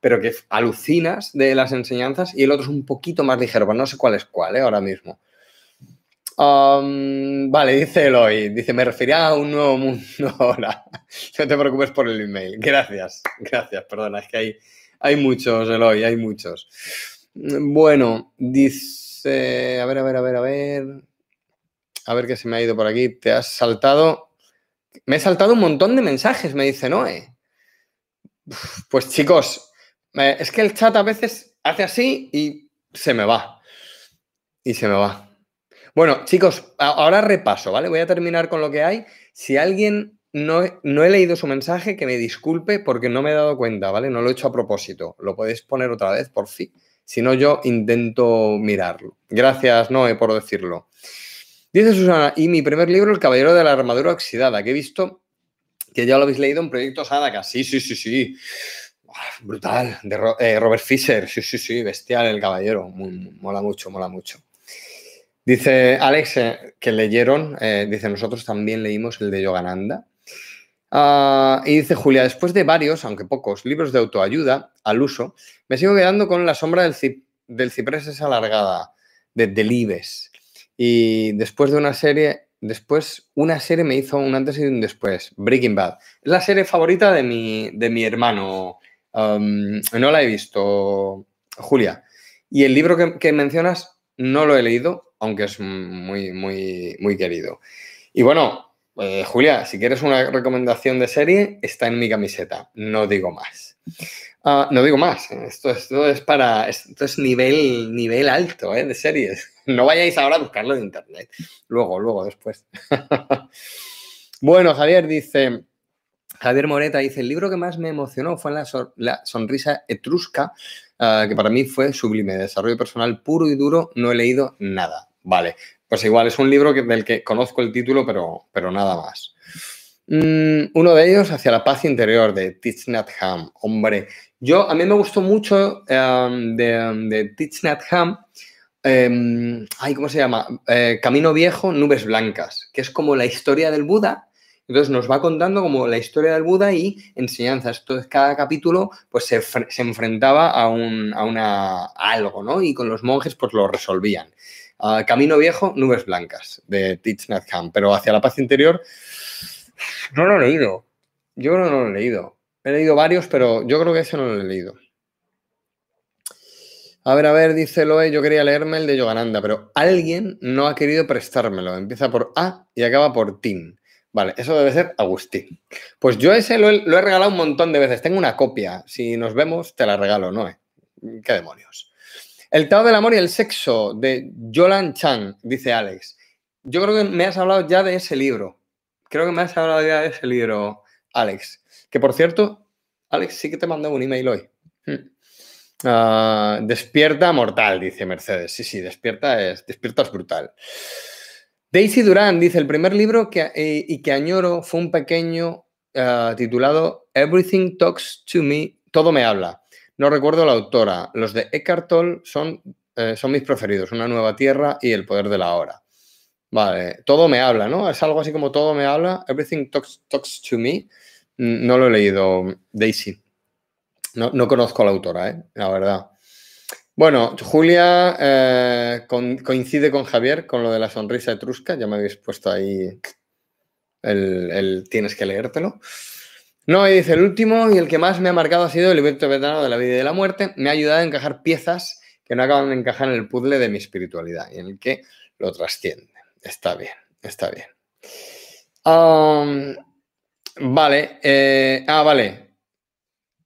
pero que alucinas de las enseñanzas, y el otro es un poquito más ligero, pero no sé cuál es cuál ¿eh? ahora mismo. Vale, dice Eloy, dice, me refería a un nuevo mundo ahora. No te preocupes por el email. Gracias, gracias, perdona, es que hay hay muchos, Eloy, hay muchos. Bueno, dice, a ver, a ver, a ver, a ver. A ver qué se me ha ido por aquí. Te has saltado Me he saltado un montón de mensajes, me dice Noé. Pues chicos, es que el chat a veces hace así y se me va. Y se me va. Bueno, chicos, ahora repaso, ¿vale? Voy a terminar con lo que hay. Si alguien no, no, he leído su mensaje, que me disculpe porque no me he dado cuenta, ¿vale? No lo he hecho a propósito. Lo podéis poner otra vez, por fin. Si no, yo intento mirarlo. Gracias, Noé, por decirlo. Dice Susana, y mi primer libro, El Caballero de la Armadura Oxidada, que he visto que ya lo habéis leído en Proyectos Sadaka. Sí, sí, sí, sí. brutal. De eh, Robert Fisher. Sí, sí, sí. Bestial el caballero. mola mucho, mola mucho. Dice Alex eh, que leyeron, eh, dice nosotros también leímos el de Yogananda. Ah, y dice Julia, después de varios, aunque pocos, libros de autoayuda al uso, me sigo quedando con La sombra del, del ciprés es alargada, de Delibes. Y después de una serie, después una serie me hizo un antes y un después, Breaking Bad. Es la serie favorita de mi, de mi hermano. No la he visto, Julia. Y el libro que, mencionas no lo he leído, aunque es muy, muy, muy querido. Y bueno, eh, Julia, si quieres una recomendación de serie, está en mi camiseta, no digo más. Ah, no digo más, esto, esto, es para, esto es nivel, nivel alto ¿eh? de series. No vayáis ahora a buscarlo en internet. Luego, luego, después. bueno, Javier dice, Javier Moreta dice, el libro que más me emocionó fue La, sonrisa etrusca, ah, que para mí fue sublime, desarrollo personal puro y duro, no he leído nada. Vale, pues igual es un libro del que conozco el título, pero, pero nada más. Mm, uno de ellos, Hacia la paz interior, de Thich Nhat. Hombre, yo, a mí me gustó mucho em, de, de Thich em, ay, ¿cómo se llama? Eh, Camino Viejo, Nubes Blancas, que es como la historia del Buda. Entonces nos va contando como la historia del Buda y enseñanzas. Entonces cada capítulo pues se, enfrentaba a, un, a, una, algo, ¿no? Y con los monjes pues lo resolvían. Ah, Camino Viejo, Nubes Blancas, de Thich Nhat Hanh. Pero hacia la paz interior no lo he leído. Yo no lo he leído. He leído varios, pero yo creo que ese no lo he leído. A ver, a ver, dice Loe, yo quería leerme el de Yogananda, pero alguien no ha querido prestármelo. Empieza por A y acaba por Tin. Vale, eso debe ser Agustín. Pues yo ese lo he, regalado un montón de veces. Tengo una copia. Si nos vemos, te la regalo, Noé. ¿Qué demonios? El Tao del Amor y el Sexo de Yolan Chan, dice Alex. Yo creo que me has hablado ya de ese libro creo que me has hablado ya de ese libro, Alex. Que por cierto, Alex, sí que te mandó un email hoy. Hmm. Ah, despierta mortal, dice Mercedes. Sí, sí, despierta es, despierta es brutal. Daisy Durán dice, el primer libro que, eh, y que añoro fue un pequeño ah, titulado Everything Talks to Me, Todo me habla. No recuerdo la autora. Los de Eckhart Tolle son, eh, son mis preferidos, Una nueva tierra y El poder de la hora. Vale, todo me habla, ¿no? Es algo así como todo me habla. Everything talks, talks to me. Mm, no lo he leído, Daisy. No, conozco a la autora, ¿eh? La verdad. Bueno, Julia eh, coincide con Javier con lo de la sonrisa etrusca. Ya me habéis puesto ahí el, tienes que leértelo. No, y dice, el último y el que más me ha marcado ha sido el libro tibetano de la vida y de la muerte. Me ha ayudado a encajar piezas que no acaban de encajar en el puzzle de mi espiritualidad y en el que lo trasciende. Está bien, está bien. vale. Eh, ah, vale.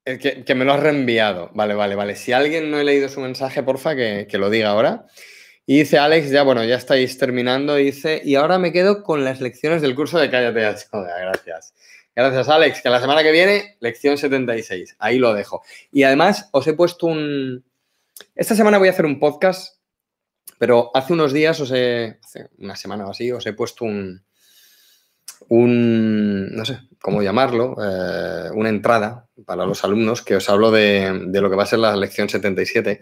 Que, me lo has reenviado. Vale, vale, vale. Si alguien no ha leído su mensaje, porfa, que, que lo diga ahora. Y dice Alex, ya bueno, ya estáis terminando. dice, y ahora me quedo con las lecciones del curso de Cállate Gracias. Gracias, Alex. Que la semana que viene, lección 76. Ahí lo dejo. Y además, os he puesto un. Esta semana voy a hacer un podcast pero hace unos días, os he, hace una semana o así, os he puesto un, un no sé cómo llamarlo, eh, una entrada para los alumnos que os hablo de, lo que va a ser la lección 77,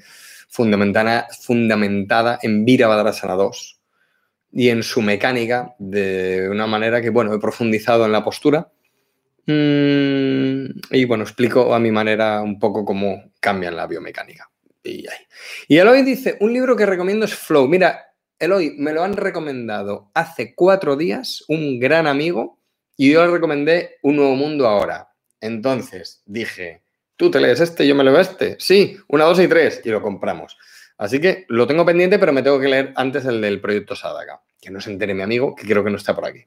fundamentada, fundamentada en Virabhadrasana 2 y en su mecánica de una manera que, bueno, he profundizado en la postura y, bueno, explico a mi manera un poco cómo cambian la biomecánica. Y, Eloy dice, un libro que recomiendo es Flow. Mira, Eloy, me lo han recomendado hace cuatro días un gran amigo y yo le recomendé Un Nuevo Mundo ahora. Entonces dije, tú te lees este, yo me leo este. Sí, una, dos y tres. Y lo compramos. Así que lo tengo pendiente, pero me tengo que leer antes el del proyecto Sadaka. Que no se entere mi amigo, que creo que no está por aquí.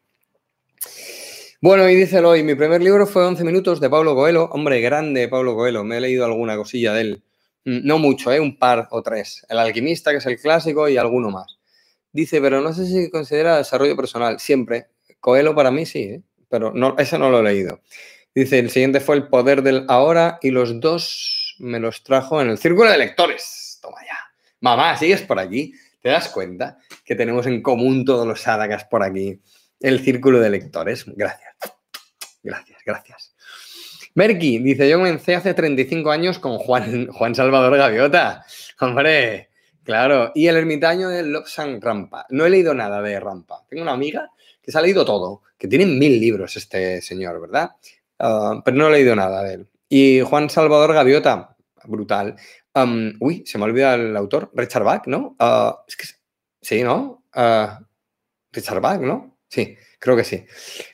Bueno, y dice hoy, mi primer libro fue 11 minutos de Pablo Coelho. Hombre, grande Pablo Coelho, me he leído alguna cosilla de él. Mm, no mucho, ¿eh? un par o tres. El alquimista, que es el clásico, y alguno más. Dice, pero no sé si considera desarrollo personal. Siempre. Coelho para mí sí, ¿eh? pero no, ese no lo he leído. Dice, el siguiente fue El poder del ahora y los dos me los trajo en el círculo de lectores. Toma ya. Mamá, ¿sigues por aquí? ¿Te das cuenta que tenemos en común todos los Sadakas por aquí? El círculo de lectores. Gracias. Gracias, gracias. Merky dice, yo comencé hace 35 años con Juan, Juan Salvador Gaviota. Hombre, claro. Y el ermitaño de Lobsang Rampa. No he leído nada de Rampa. Tengo una amiga que se ha leído todo, que tiene mil libros este señor, ¿verdad? Ah, pero no he leído nada de él. Y Juan Salvador Gaviota, brutal. uy, se me olvida el autor, Richard Bach, ¿no? Ah, sí, ¿no? Ah, Richard Bach, ¿no? Sí, creo que sí.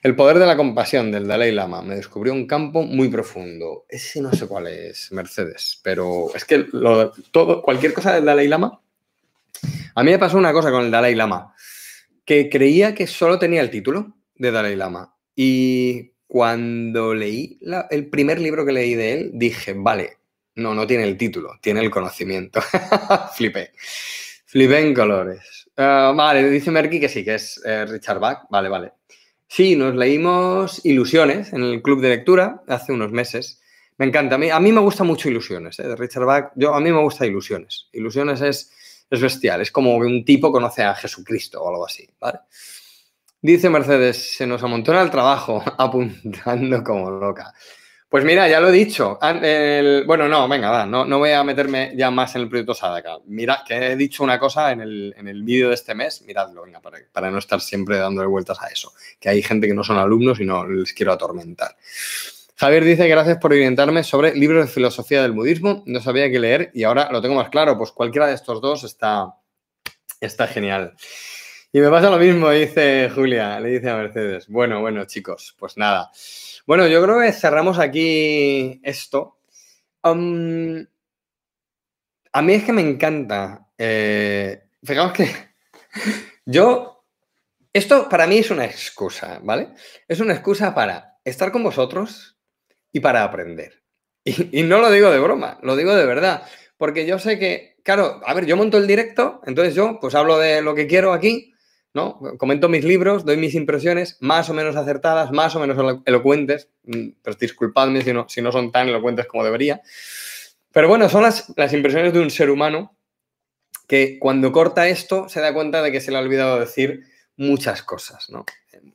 El poder de la compasión del Dalai Lama. Me descubrió un campo muy profundo. Ese no sé cuál es, Mercedes, pero es que todo, cualquier cosa del Dalai Lama. A mí me pasó una cosa con el Dalai Lama, que creía que solo tenía el título de Dalai Lama. Y cuando leí el primer libro que leí de él, dije, vale, no, no tiene el título, tiene el conocimiento. Flipé. Flipé en colores. Ah, vale, dice Merky que sí, que es eh, Richard Bach. Vale, vale. Sí, nos leímos Ilusiones en el club de lectura hace unos meses. Me encanta. A mí, me gusta mucho Ilusiones, ¿eh? de Richard Bach. Yo, a mí me gusta Ilusiones. Ilusiones es, es bestial. Es como que un tipo conoce a Jesucristo o algo así. Dice Mercedes, se nos amontona el trabajo apuntando como loca. Pues mira, ya lo he dicho. bueno, no, venga, va, no, no, voy a meterme ya más en el proyecto Sadaka. Mira, que he dicho una cosa en el, en vídeo de este mes, miradlo, venga, para, para, no estar siempre dándole vueltas a eso. Que hay gente que no son alumnos y no les quiero atormentar. Javier dice, gracias por orientarme sobre libros de filosofía del budismo. No sabía qué leer y ahora lo tengo más claro. Pues cualquiera de estos dos está, está genial. Y me pasa lo mismo, dice Julia, le dice a Mercedes. Bueno, bueno, chicos, pues nada. Bueno, yo creo que cerramos aquí esto. a mí es que me encanta. Eh, fijaos que yo, esto para mí es una excusa, ¿vale? Es una excusa para estar con vosotros y para aprender. Y, y no lo digo de broma, lo digo de verdad. Porque yo sé que, claro, a ver, yo monto el directo, entonces yo pues hablo de lo que quiero aquí ¿no? Comento mis libros, doy mis impresiones más o menos acertadas, más o menos elocuentes, mm, disculpadme si no, si no son tan elocuentes como debería. Pero bueno, son las, las impresiones de un ser humano que cuando corta esto se da cuenta de que se le ha olvidado decir muchas cosas, ¿no?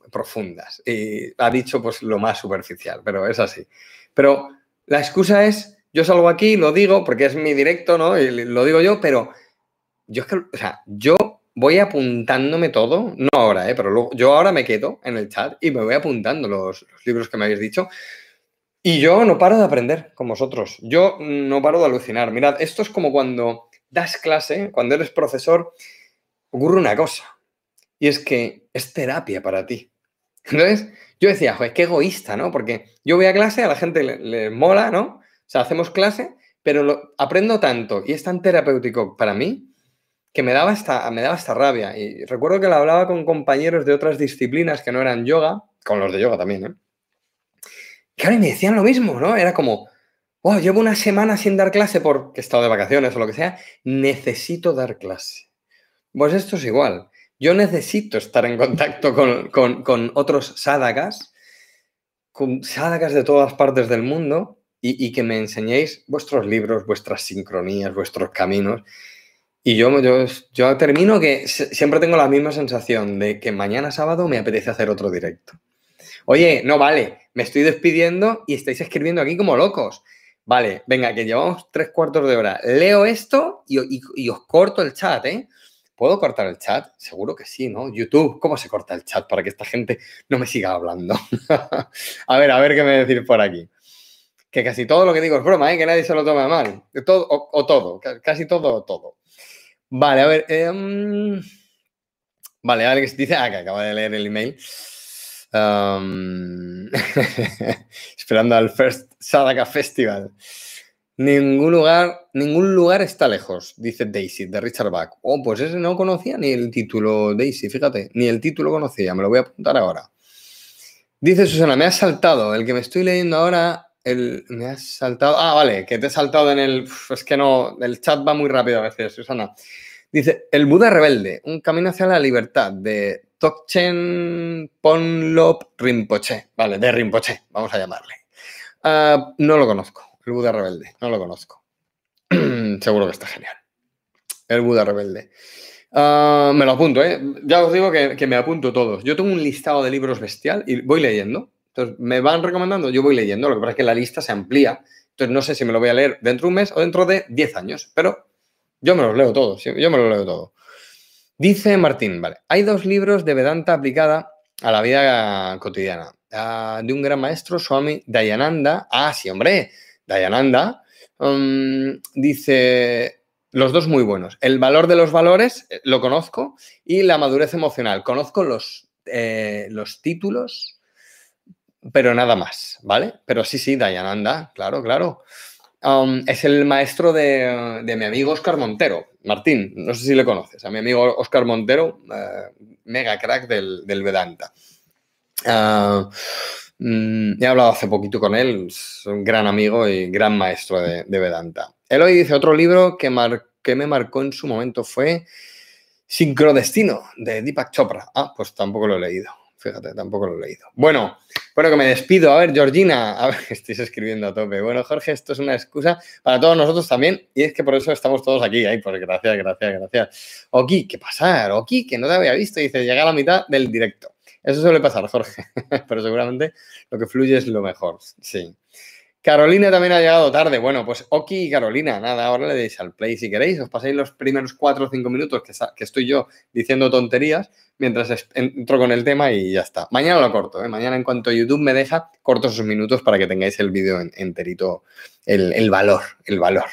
Profundas. Y ha dicho pues lo más superficial, pero es así. Pero la excusa es, yo salgo aquí, lo digo porque es mi directo, ¿no? Y lo digo yo, pero yo es que, o sea, yo voy apuntándome todo, no ahora, ¿eh? pero yo ahora me quedo en el chat y me voy apuntando los, libros que me habéis dicho. Y yo no paro de aprender con vosotros. Yo no paro de alucinar. Mirad, esto es como cuando das clase, cuando eres profesor, ocurre una cosa. Y es que es terapia para ti. Entonces, yo decía, joder, qué egoísta, ¿no? Porque yo voy a clase, a la gente le, mola, ¿no? O sea, hacemos clase, pero lo, aprendo tanto y es tan terapéutico para mí que me daba esta, me daba rabia. Y recuerdo que la hablaba con compañeros de otras disciplinas que no eran yoga, con los de yoga también, ¿eh? Que ahora me decían lo mismo, ¿no? Era como, oh, llevo una semana sin dar clase porque he estado de vacaciones o lo que sea, necesito dar clase. Pues esto es igual. Yo necesito estar en contacto con, otros sádagas, con sádagas de todas partes del mundo y, y que me enseñéis vuestros libros, vuestras sincronías, vuestros caminos y yo, yo, termino que siempre tengo la misma sensación de que mañana sábado me apetece hacer otro directo. Oye, no vale, me estoy despidiendo y estáis escribiendo aquí como locos. Vale, venga, que llevamos tres cuartos de hora. Leo esto y, os corto el chat, ¿eh? ¿Puedo cortar el chat? Seguro que sí, ¿no? YouTube, ¿cómo se corta el chat para que esta gente no me siga hablando? a ver, a ver qué me decir por aquí. Que casi todo lo que digo es broma, ¿eh? Que nadie se lo tome mal. Todo, o todo, casi todo o todo. Vale, a ver. Em, vale, Alex dice. Ah, que acaba de leer el email. esperando al First Sadaka Festival. Ningún lugar, ningún lugar está lejos, dice Daisy, de Richard Bach. Oh, pues ese no conocía ni el título, Daisy, fíjate, ni el título conocía, me lo voy a apuntar ahora. Dice Susana, me has saltado. El que me estoy leyendo ahora, me has saltado. Ah, vale, que te he saltado en el. es que no, el chat va muy rápido a veces, Susana. Dice, El Buda Rebelde, un camino hacia la libertad, de Tokchen Ponlop Rinpoche. Vale, de Rinpoche, vamos a llamarle. Ah, no lo conozco, el Buda Rebelde, no lo conozco. Seguro que está genial. El Buda Rebelde. Ah, me lo apunto, ¿eh? Ya os digo que, me apunto todos. Yo tengo un listado de libros bestial y voy leyendo. Entonces, me van recomendando, yo voy leyendo. Lo que pasa es que la lista se amplía. Entonces, no sé si me lo voy a leer dentro de un mes o dentro de 10 años, pero yo me los leo todos. Yo me los leo todo. Dice Martín, vale, hay dos libros de Vedanta aplicada a la vida cotidiana. De un gran maestro, Swami Dayananda. Ah, sí, hombre, Dayananda. Um, dice, los dos muy buenos. El valor de los valores, eh, lo conozco, y la madurez emocional. Conozco los, eh, los títulos, pero nada más, ¿vale? Pero sí, sí, Dayananda, claro, claro. Um, es el maestro de, mi amigo Oscar Montero. Martín, no sé si le conoces, a mi amigo Oscar Montero, eh, mega crack del, Vedanta. Ah, mm, he hablado hace poquito con él, es un gran amigo y gran maestro de, de Vedanta. Eloy dice, otro libro que, que me marcó en su momento fue Sincrodestino, de Deepak Chopra. Ah, pues tampoco lo he leído. Fíjate, tampoco lo he leído. Bueno, bueno, que me despido. A ver, Georgina, a ver, estoy escribiendo a tope. Bueno, Jorge, esto es una excusa para todos nosotros también y es que por eso estamos todos aquí. Ay, pues gracias, gracias, gracias. Oki, ¿qué pasa? Oki, que no te había visto. Dice, llega a la mitad del directo. Eso suele pasar, Jorge, pero seguramente lo que fluye es lo mejor. Sí. Carolina también ha llegado tarde. Bueno, pues Oki y Carolina, nada, ahora le deis al play si queréis. Os pasáis los primeros cuatro o cinco minutos que, estoy yo diciendo tonterías mientras entro con el tema y ya está. Mañana lo corto, ¿eh? mañana en cuanto YouTube me deja, corto esos minutos para que tengáis el vídeo enterito, el, el valor, el valor.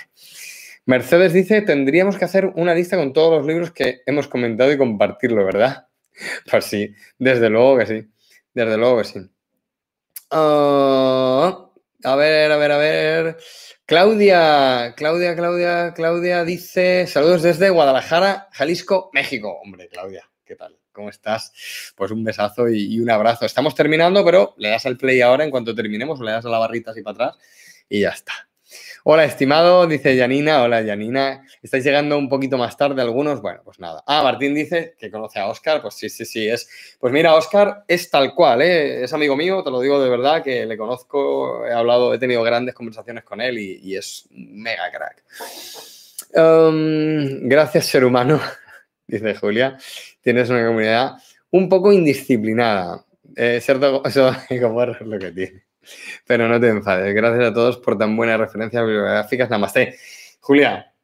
Mercedes dice, tendríamos que hacer una lista con todos los libros que hemos comentado y compartirlo, ¿verdad? Pues sí, desde luego que sí, desde luego que sí. Ah, a ver, a ver, a ver. Claudia, Claudia, Claudia, Claudia dice, saludos desde Guadalajara, Jalisco, México. Hombre, Claudia, ¿qué tal? ¿Cómo estás? Pues un besazo y, un abrazo. Estamos terminando, pero le das al play ahora en cuanto terminemos, le das a la barrita así para atrás y ya está. Hola, estimado, dice Janina. Hola, Janina. ¿Estáis llegando un poquito más tarde algunos? Bueno, pues nada. Ah, Martín dice que conoce a Oscar. Pues sí, sí, sí. Es. Pues mira, Oscar es tal cual, ¿eh? Es amigo mío, te lo digo de verdad, que le conozco, he hablado, he tenido grandes conversaciones con él y, es mega crack. Um, gracias, ser humano, dice Julia. Tienes una comunidad un poco indisciplinada. Eh, eso es lo que tiene. Pero no te enfades. Gracias a todos por tan buenas referencias bibliográficas. Namaste. Julia,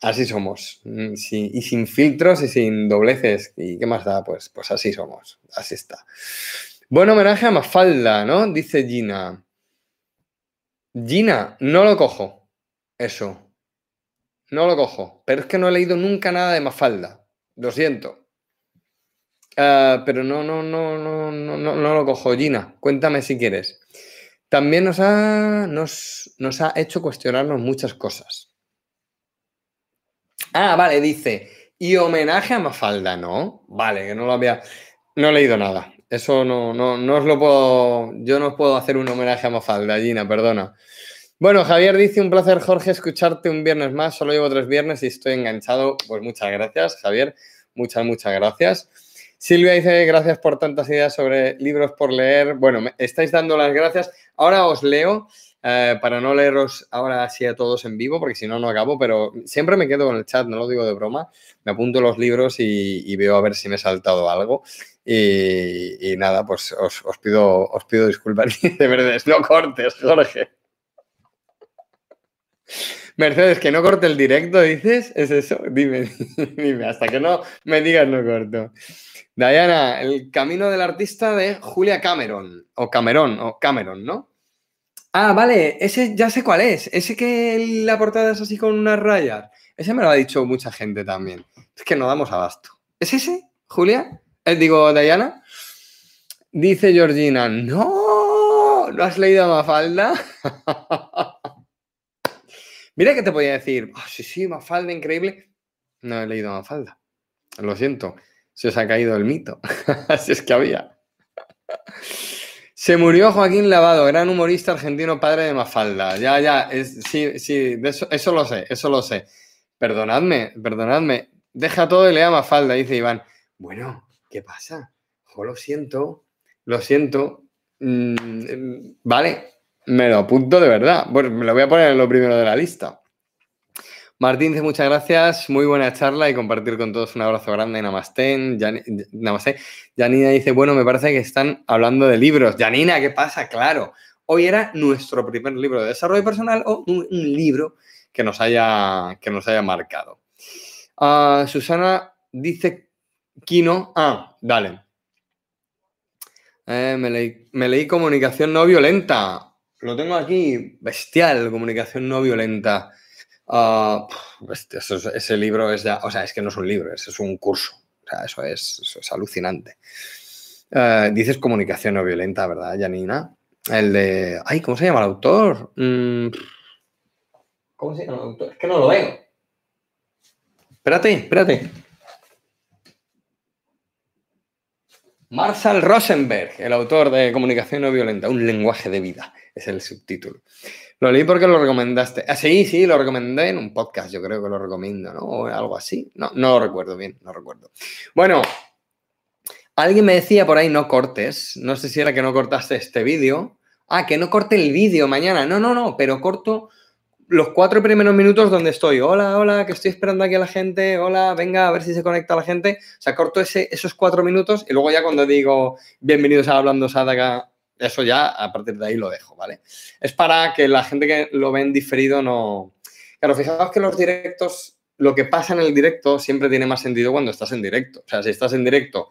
así somos. Mm, y sin filtros y sin dobleces. ¿Y qué más da? Pues, pues así somos. Así está. Buen homenaje a Mafalda, ¿no? Dice Gina. Gina, no lo cojo. Eso. No lo cojo. Pero es que no he leído nunca nada de Mafalda. Lo siento. Ah, pero no, no, no, no, no, no lo cojo. Gina, cuéntame si quieres también nos ha, nos, nos ha hecho cuestionarnos muchas cosas. Ah, vale, dice, y homenaje a Mafalda, ¿no? Vale, que no lo había, no he leído nada. Eso no, no, no os lo puedo, yo no os puedo hacer un homenaje a Mafalda, Gina, perdona. Bueno, Javier dice, un placer, Jorge, escucharte un viernes más. Solo llevo tres viernes y estoy enganchado. Pues muchas gracias, Javier. Muchas, muchas gracias. Silvia dice gracias por tantas ideas sobre libros por leer. Bueno, estáis dando las gracias. Ahora os leo eh, para no leeros ahora así a todos en vivo, porque si no, no acabo, pero siempre me quedo con el chat, no lo digo de broma. Me apunto los libros y, veo a ver si me he saltado algo. Y, nada, pues os, pido, os pido disculpas. De verdad, no cortes, Jorge. Mercedes, que no corte el directo, dices, ¿es eso? Dime, dime, hasta que no me digas no corto. Diana, el camino del artista de Julia Cameron, o Cameron, o Cameron, ¿no? Ah, vale, ese ya sé cuál es. Ese que la portada es así con unas rayas. Ese me lo ha dicho mucha gente también. Es que no damos abasto. ¿Es ese, Julia? Eh, digo, Diana. Dice Georgina, no, ¿no has leído a Mafalda? Mira que te podía decir, oh, sí, sí, Mafalda, increíble. No he leído Mafalda. Lo siento se os ha caído el mito. Así es que había. Se murió Joaquín Lavado, gran humorista argentino, padre de Mafalda. Ya, ya, sí, sí, eso, lo sé, eso lo sé. Perdonadme, perdonadme. Deja todo y lea Mafalda, dice Iván. Bueno, ¿qué pasa? Lo siento, lo siento. Mm, vale, me lo apunto de verdad. Bueno, me lo voy a poner en lo primero de la lista. Martín muchas gracias, muy buena charla y compartir con todos un abrazo grande. Namaste. namaste. Janina dice, bueno, me parece que están hablando de libros. Janina, ¿qué pasa? Claro, hoy era nuestro primer libro de desarrollo personal o un, libro que nos haya, que nos haya marcado. Ah, Susana dice, Kino, ah, dale. Eh, me, me leí comunicación no violenta. Lo tengo aquí, bestial, comunicación no violenta. Uh, ese libro es ya, o sea, es que no es un libro, es, un curso. O sea, eso es, es alucinante. Uh, dices comunicación no violenta, ¿verdad, Janina? El de. Ay, ¿cómo se llama el autor? Mm, ¿Cómo se llama el autor? Es que no lo veo. Espérate, espérate. Marshall Rosenberg, el autor de Comunicación no violenta, un lenguaje de vida, es el subtítulo. Lo leí porque lo recomendaste. Ah, sí, sí, lo recomendé en un podcast, yo creo que lo recomiendo, ¿no? O algo así. No, no lo recuerdo bien, no recuerdo. Bueno, alguien me decía por ahí, no cortes. No sé si era que no cortaste este vídeo. Ah, que no corte el vídeo mañana. No, no, no, pero corto los cuatro primeros minutos donde estoy. Hola, hola, que estoy esperando aquí a la gente. Hola, venga, a ver si se conecta la gente. O sea, corto ese, esos cuatro minutos y luego ya cuando digo bienvenidos a Hablando Sadaka eso ya a partir de ahí lo dejo, ¿vale? Es para que la gente que lo ve en diferido no... Claro, fijaos que los directos, lo que pasa en el directo siempre tiene más sentido cuando estás en directo. O sea, si estás en directo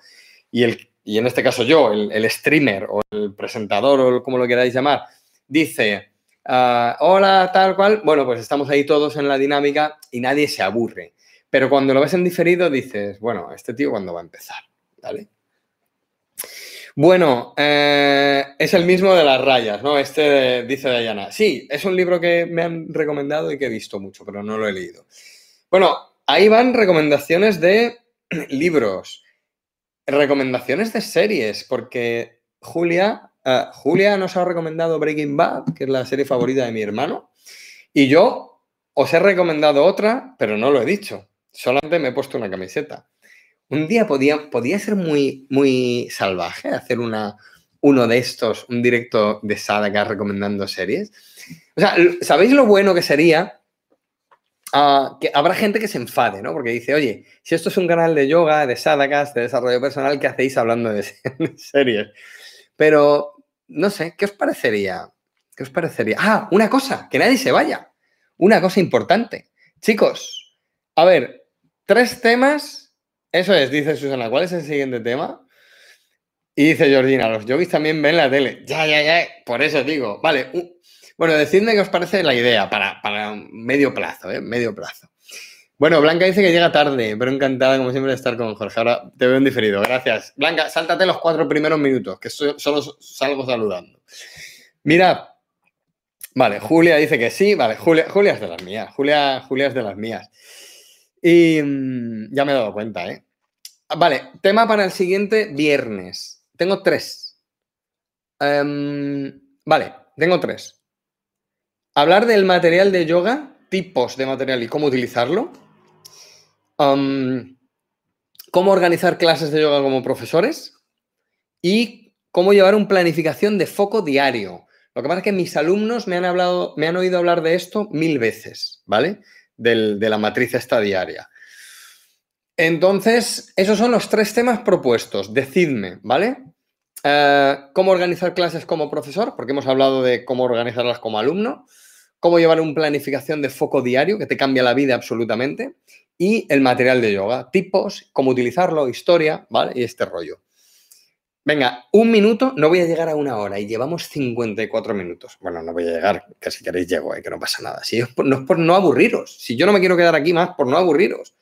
y, el, y en este caso yo, el, streamer o el presentador o como lo queráis llamar, dice, ah, hola, tal cual, bueno, pues estamos ahí todos en la dinámica y nadie se aburre. Pero cuando lo ves en diferido dices, bueno, este tío cuándo va a empezar, ¿vale? Bueno, eh, es el mismo de las rayas, ¿no? Este dice Dayana. Sí, es un libro que me han recomendado y que he visto mucho, pero no lo he leído. Bueno, ahí van recomendaciones de libros, recomendaciones de series, porque Julia, eh, Julia nos ha recomendado Breaking Bad, que es la serie favorita de mi hermano, y yo os he recomendado otra, pero no lo he dicho. Solamente me he puesto una camiseta. Un día podía, podía ser muy, muy salvaje hacer una, uno de estos, un directo de Sadaka recomendando series. O sea, ¿sabéis lo bueno que sería? Ah, que habrá gente que se enfade, ¿no? Porque dice, oye, si esto es un canal de yoga, de sadakas, de desarrollo personal, ¿qué hacéis hablando de, series? Pero, no sé, ¿qué os parecería? ¿Qué os parecería? Ah, una cosa, que nadie se vaya. Una cosa importante. Chicos, a ver, tres temas eso es, dice Susana. ¿Cuál es el siguiente tema? Y dice Georgina, los yogis también ven la tele. Ya, ya, ya. Por eso digo. Vale. bueno, decidme qué os parece la idea para, medio plazo, ¿eh? Medio plazo. Bueno, Blanca dice que llega tarde, pero encantada, como siempre, de estar con Jorge. Ahora te veo en diferido. Gracias. Blanca, sáltate los cuatro primeros minutos, que solo salgo saludando. Mira. Vale, Julia dice que sí. Vale, Julia, Julia es de las mías. Julia, Julia es de las mías. Y mm, ya me he dado cuenta, ¿eh? Vale, tema para el siguiente viernes. Tengo tres. Em, vale, tengo tres. Hablar del material de yoga, tipos de material y cómo utilizarlo. Cómo organizar clases de yoga como profesores. Y cómo llevar una planificación de foco diario. Lo que pasa es que mis alumnos me han, hablado, me han oído hablar de esto mil veces, ¿vale? de la matriz esta diaria. Entonces, esos son los tres temas propuestos. Decidme, ¿vale? Eh, cómo organizar clases como profesor, porque hemos hablado de cómo organizarlas como alumno, cómo llevar una planificación de foco diario que te cambia la vida absolutamente, y el material de yoga, tipos, cómo utilizarlo, historia, ¿vale? Y este rollo. Venga, un minuto, no voy a llegar a una hora y llevamos 54 minutos. Bueno, no voy a llegar, que si queréis llego, eh, que no pasa nada. Si no es por no aburriros, si yo no me quiero quedar aquí más por no aburriros.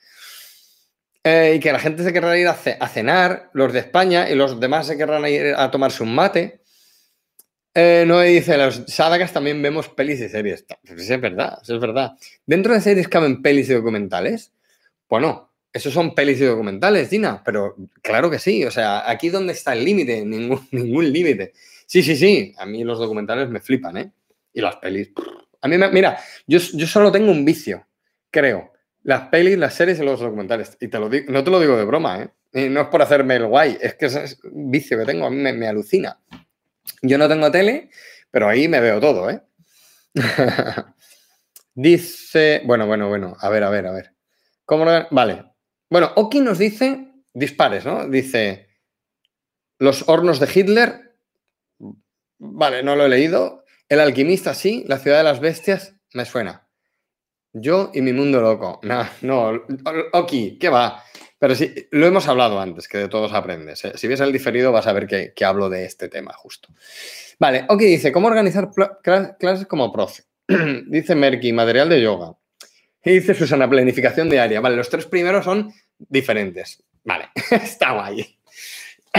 Eh, y que la gente se querrá ir a, cenar, los de España, y los demás se querrán ir a tomarse un mate. Eh, no dice, los Sadakas también vemos pelis y series. Pues es verdad, es verdad. Dentro de series caben pelis y documentales. Bueno, esos son pelis y documentales, Dina, pero claro que sí. O sea, aquí donde está el límite, ningún, límite. Sí, sí, sí. A mí los documentales me flipan, ¿eh? Y las pelis. A mí, me, mira, yo, yo solo tengo un vicio, creo. Las pelis, las series y los documentales. Y te lo digo, no te lo digo de broma, ¿eh? Y no es por hacerme el guay, es que es un vicio que tengo, a mí me alucina. Yo no tengo tele, pero ahí me veo todo, ¿eh? dice, bueno, bueno, bueno, a ver, a ver, a ver. ¿Cómo lo- Vale. Bueno, Oki nos dice, dispares, ¿no? Dice, los hornos de Hitler, vale, no lo he leído. El alquimista, sí. La ciudad de las bestias, me suena. Yo y mi mundo loco. No, no, Oki, ¿qué va? Pero sí, lo hemos hablado antes, que de todos aprendes. Si ves el diferido vas a ver que, hablo de este tema justo. Vale, Oki dice, ¿cómo organizar clases como profe? dice Merky, material de yoga. Y dice Susana, planificación diaria. Vale, los tres primeros son diferentes. Vale, está guay.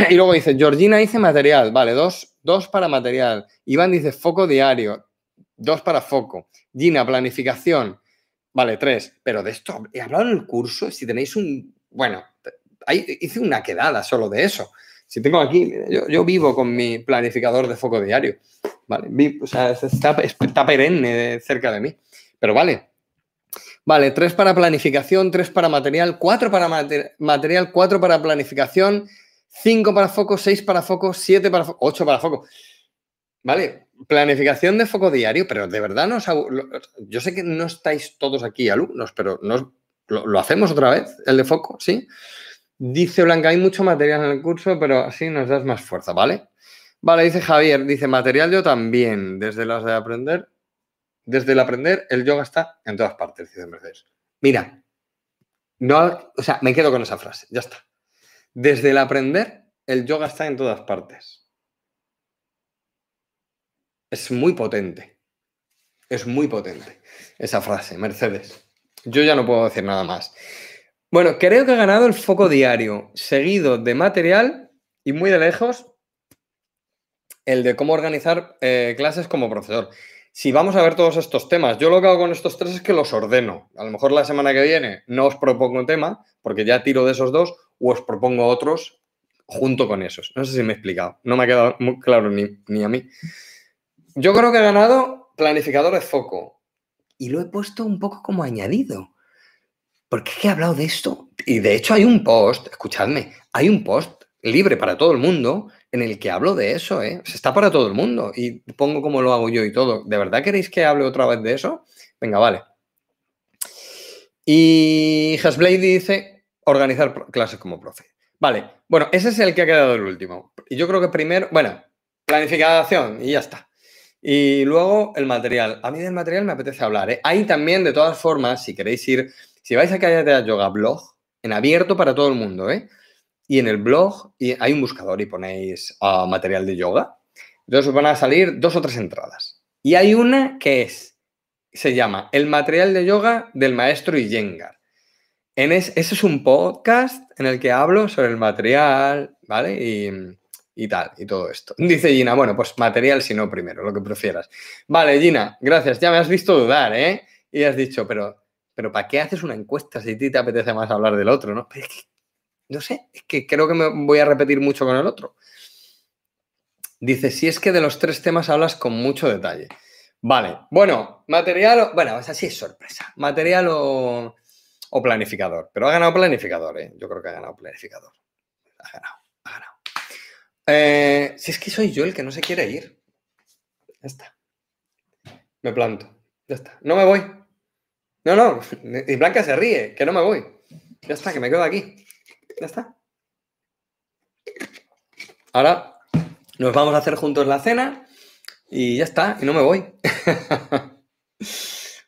Y luego dice, Georgina dice material. Vale, dos, dos para material. Iván dice foco diario. Dos para foco. Gina, planificación. Vale, tres. Pero de esto he hablado en el curso. Si tenéis un. Bueno, ahí hice una quedada solo de eso. Si tengo aquí, yo, vivo con mi planificador de foco diario. Vale, o sea, está, está perenne cerca de mí. Pero vale. Vale, tres para planificación, tres para material, cuatro para mate- material, cuatro para planificación, cinco para foco, seis para foco, siete para foco, ocho para foco. Vale, planificación de foco diario, pero de verdad abu- lo- yo sé que no estáis todos aquí alumnos, pero nos, lo, lo hacemos otra vez, el de foco, ¿sí? Dice Blanca, hay mucho material en el curso, pero así nos das más fuerza, ¿vale? Vale, dice Javier, dice material yo también, desde las de aprender, desde el aprender, el yoga está en todas partes, dice Mercedes. Mira, no, o sea, me quedo con esa frase, ya está. Desde el aprender, el yoga está en todas partes. Es muy potente. Es muy potente esa frase, Mercedes. Yo ya no puedo decir nada más. Bueno, creo que ha ganado el foco diario, seguido de material y muy de lejos el de cómo organizar eh, clases como profesor. Si vamos a ver todos estos temas, yo lo que hago con estos tres es que los ordeno. A lo mejor la semana que viene no os propongo un tema, porque ya tiro de esos dos, o os propongo otros junto con esos. No sé si me he explicado. No me ha quedado muy claro ni, ni a mí. Yo creo que he ganado planificador de foco. Y lo he puesto un poco como añadido. Porque es he hablado de esto. Y de hecho hay un post, escuchadme, hay un post libre para todo el mundo en el que hablo de eso, ¿eh? Está para todo el mundo. Y pongo cómo lo hago yo y todo. ¿De verdad queréis que hable otra vez de eso? Venga, vale. Y Hasblade dice organizar clases como profe. Vale, bueno, ese es el que ha quedado el último. Y yo creo que primero, bueno, planificación y ya está. Y luego el material. A mí del material me apetece hablar. ¿eh? Hay también, de todas formas, si queréis ir, si vais a Callate Yoga blog, en abierto para todo el mundo, ¿eh? Y en el blog y hay un buscador y ponéis ah, material de yoga. Entonces van a salir dos o tres entradas. Y hay una que es, se llama El material de yoga del maestro Iyengar. En es, ese es un podcast en el que hablo sobre el material, ¿vale? Y, y tal, y todo esto. Dice Gina, bueno, pues material si no primero, lo que prefieras. Vale, Gina, gracias. Ya me has visto dudar, ¿eh? Y has dicho, pero, pero ¿para qué haces una encuesta si a ti te apetece más hablar del otro, no? Pero es que, no sé, es que creo que me voy a repetir mucho con el otro. Dice, si es que de los tres temas hablas con mucho detalle. Vale, bueno, material, o, bueno, es así es sorpresa. Material o, o planificador. Pero ha ganado planificador, ¿eh? Yo creo que ha ganado planificador. Ha ganado. Eh, si es que soy yo el que no se quiere ir. Ya está. Me planto. Ya está. No me voy. No, no. Y Blanca se ríe, que no me voy. Ya está, que me quedo aquí. Ya está. Ahora nos vamos a hacer juntos la cena y ya está, y no me voy.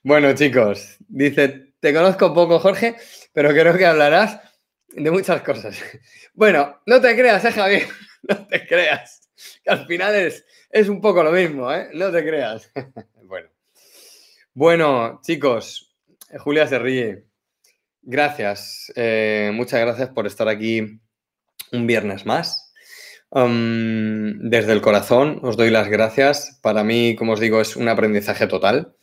bueno, chicos, dice, te conozco poco, Jorge, pero creo que hablarás de muchas cosas. bueno, no te creas, eh, Javier, no te creas, que al final es, es un poco lo mismo, ¿eh? No te creas. bueno. bueno, chicos, Julia se ríe. Gracias, eh, muchas gracias por estar aquí un viernes más. Um, desde el corazón os doy las gracias. Para mí, como os digo, es un aprendizaje total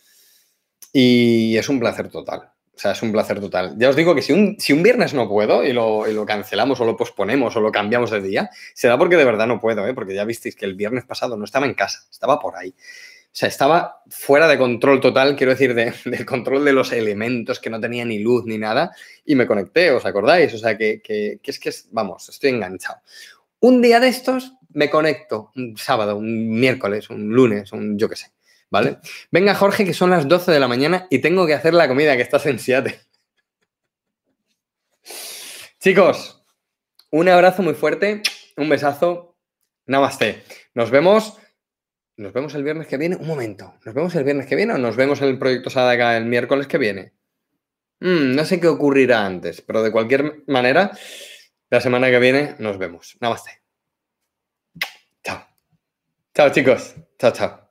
y es un placer total. O sea, es un placer total. Ya os digo que si un, si un viernes no puedo y lo, y lo, cancelamos o lo posponemos o lo cambiamos de día, será porque de verdad no puedo, ¿eh? porque ya visteis que el viernes pasado no estaba en casa, estaba por ahí. O sea, estaba fuera de control total, quiero decir, de, del control de los elementos, que no tenía ni luz ni nada, y me conecté, ¿os acordáis? O sea, que, que, que es que, es, vamos, estoy enganchado. Un día de estos me conecto, un sábado, un miércoles, un lunes, un yo qué sé ¿vale? Venga, Jorge, que son las 12 de la mañana y tengo que hacer la comida, que estás en Seattle. Chicos, un abrazo muy fuerte, un besazo, namaste. Nos vemos, nos vemos el viernes que viene. Un momento, ¿nos vemos el viernes que viene o nos vemos en el proyecto Sadaka el miércoles que viene? Mm, no sé qué ocurrirá antes, pero de cualquier manera, la semana que viene nos vemos. Namaste. Chao. Chao, chicos. Chao, chao.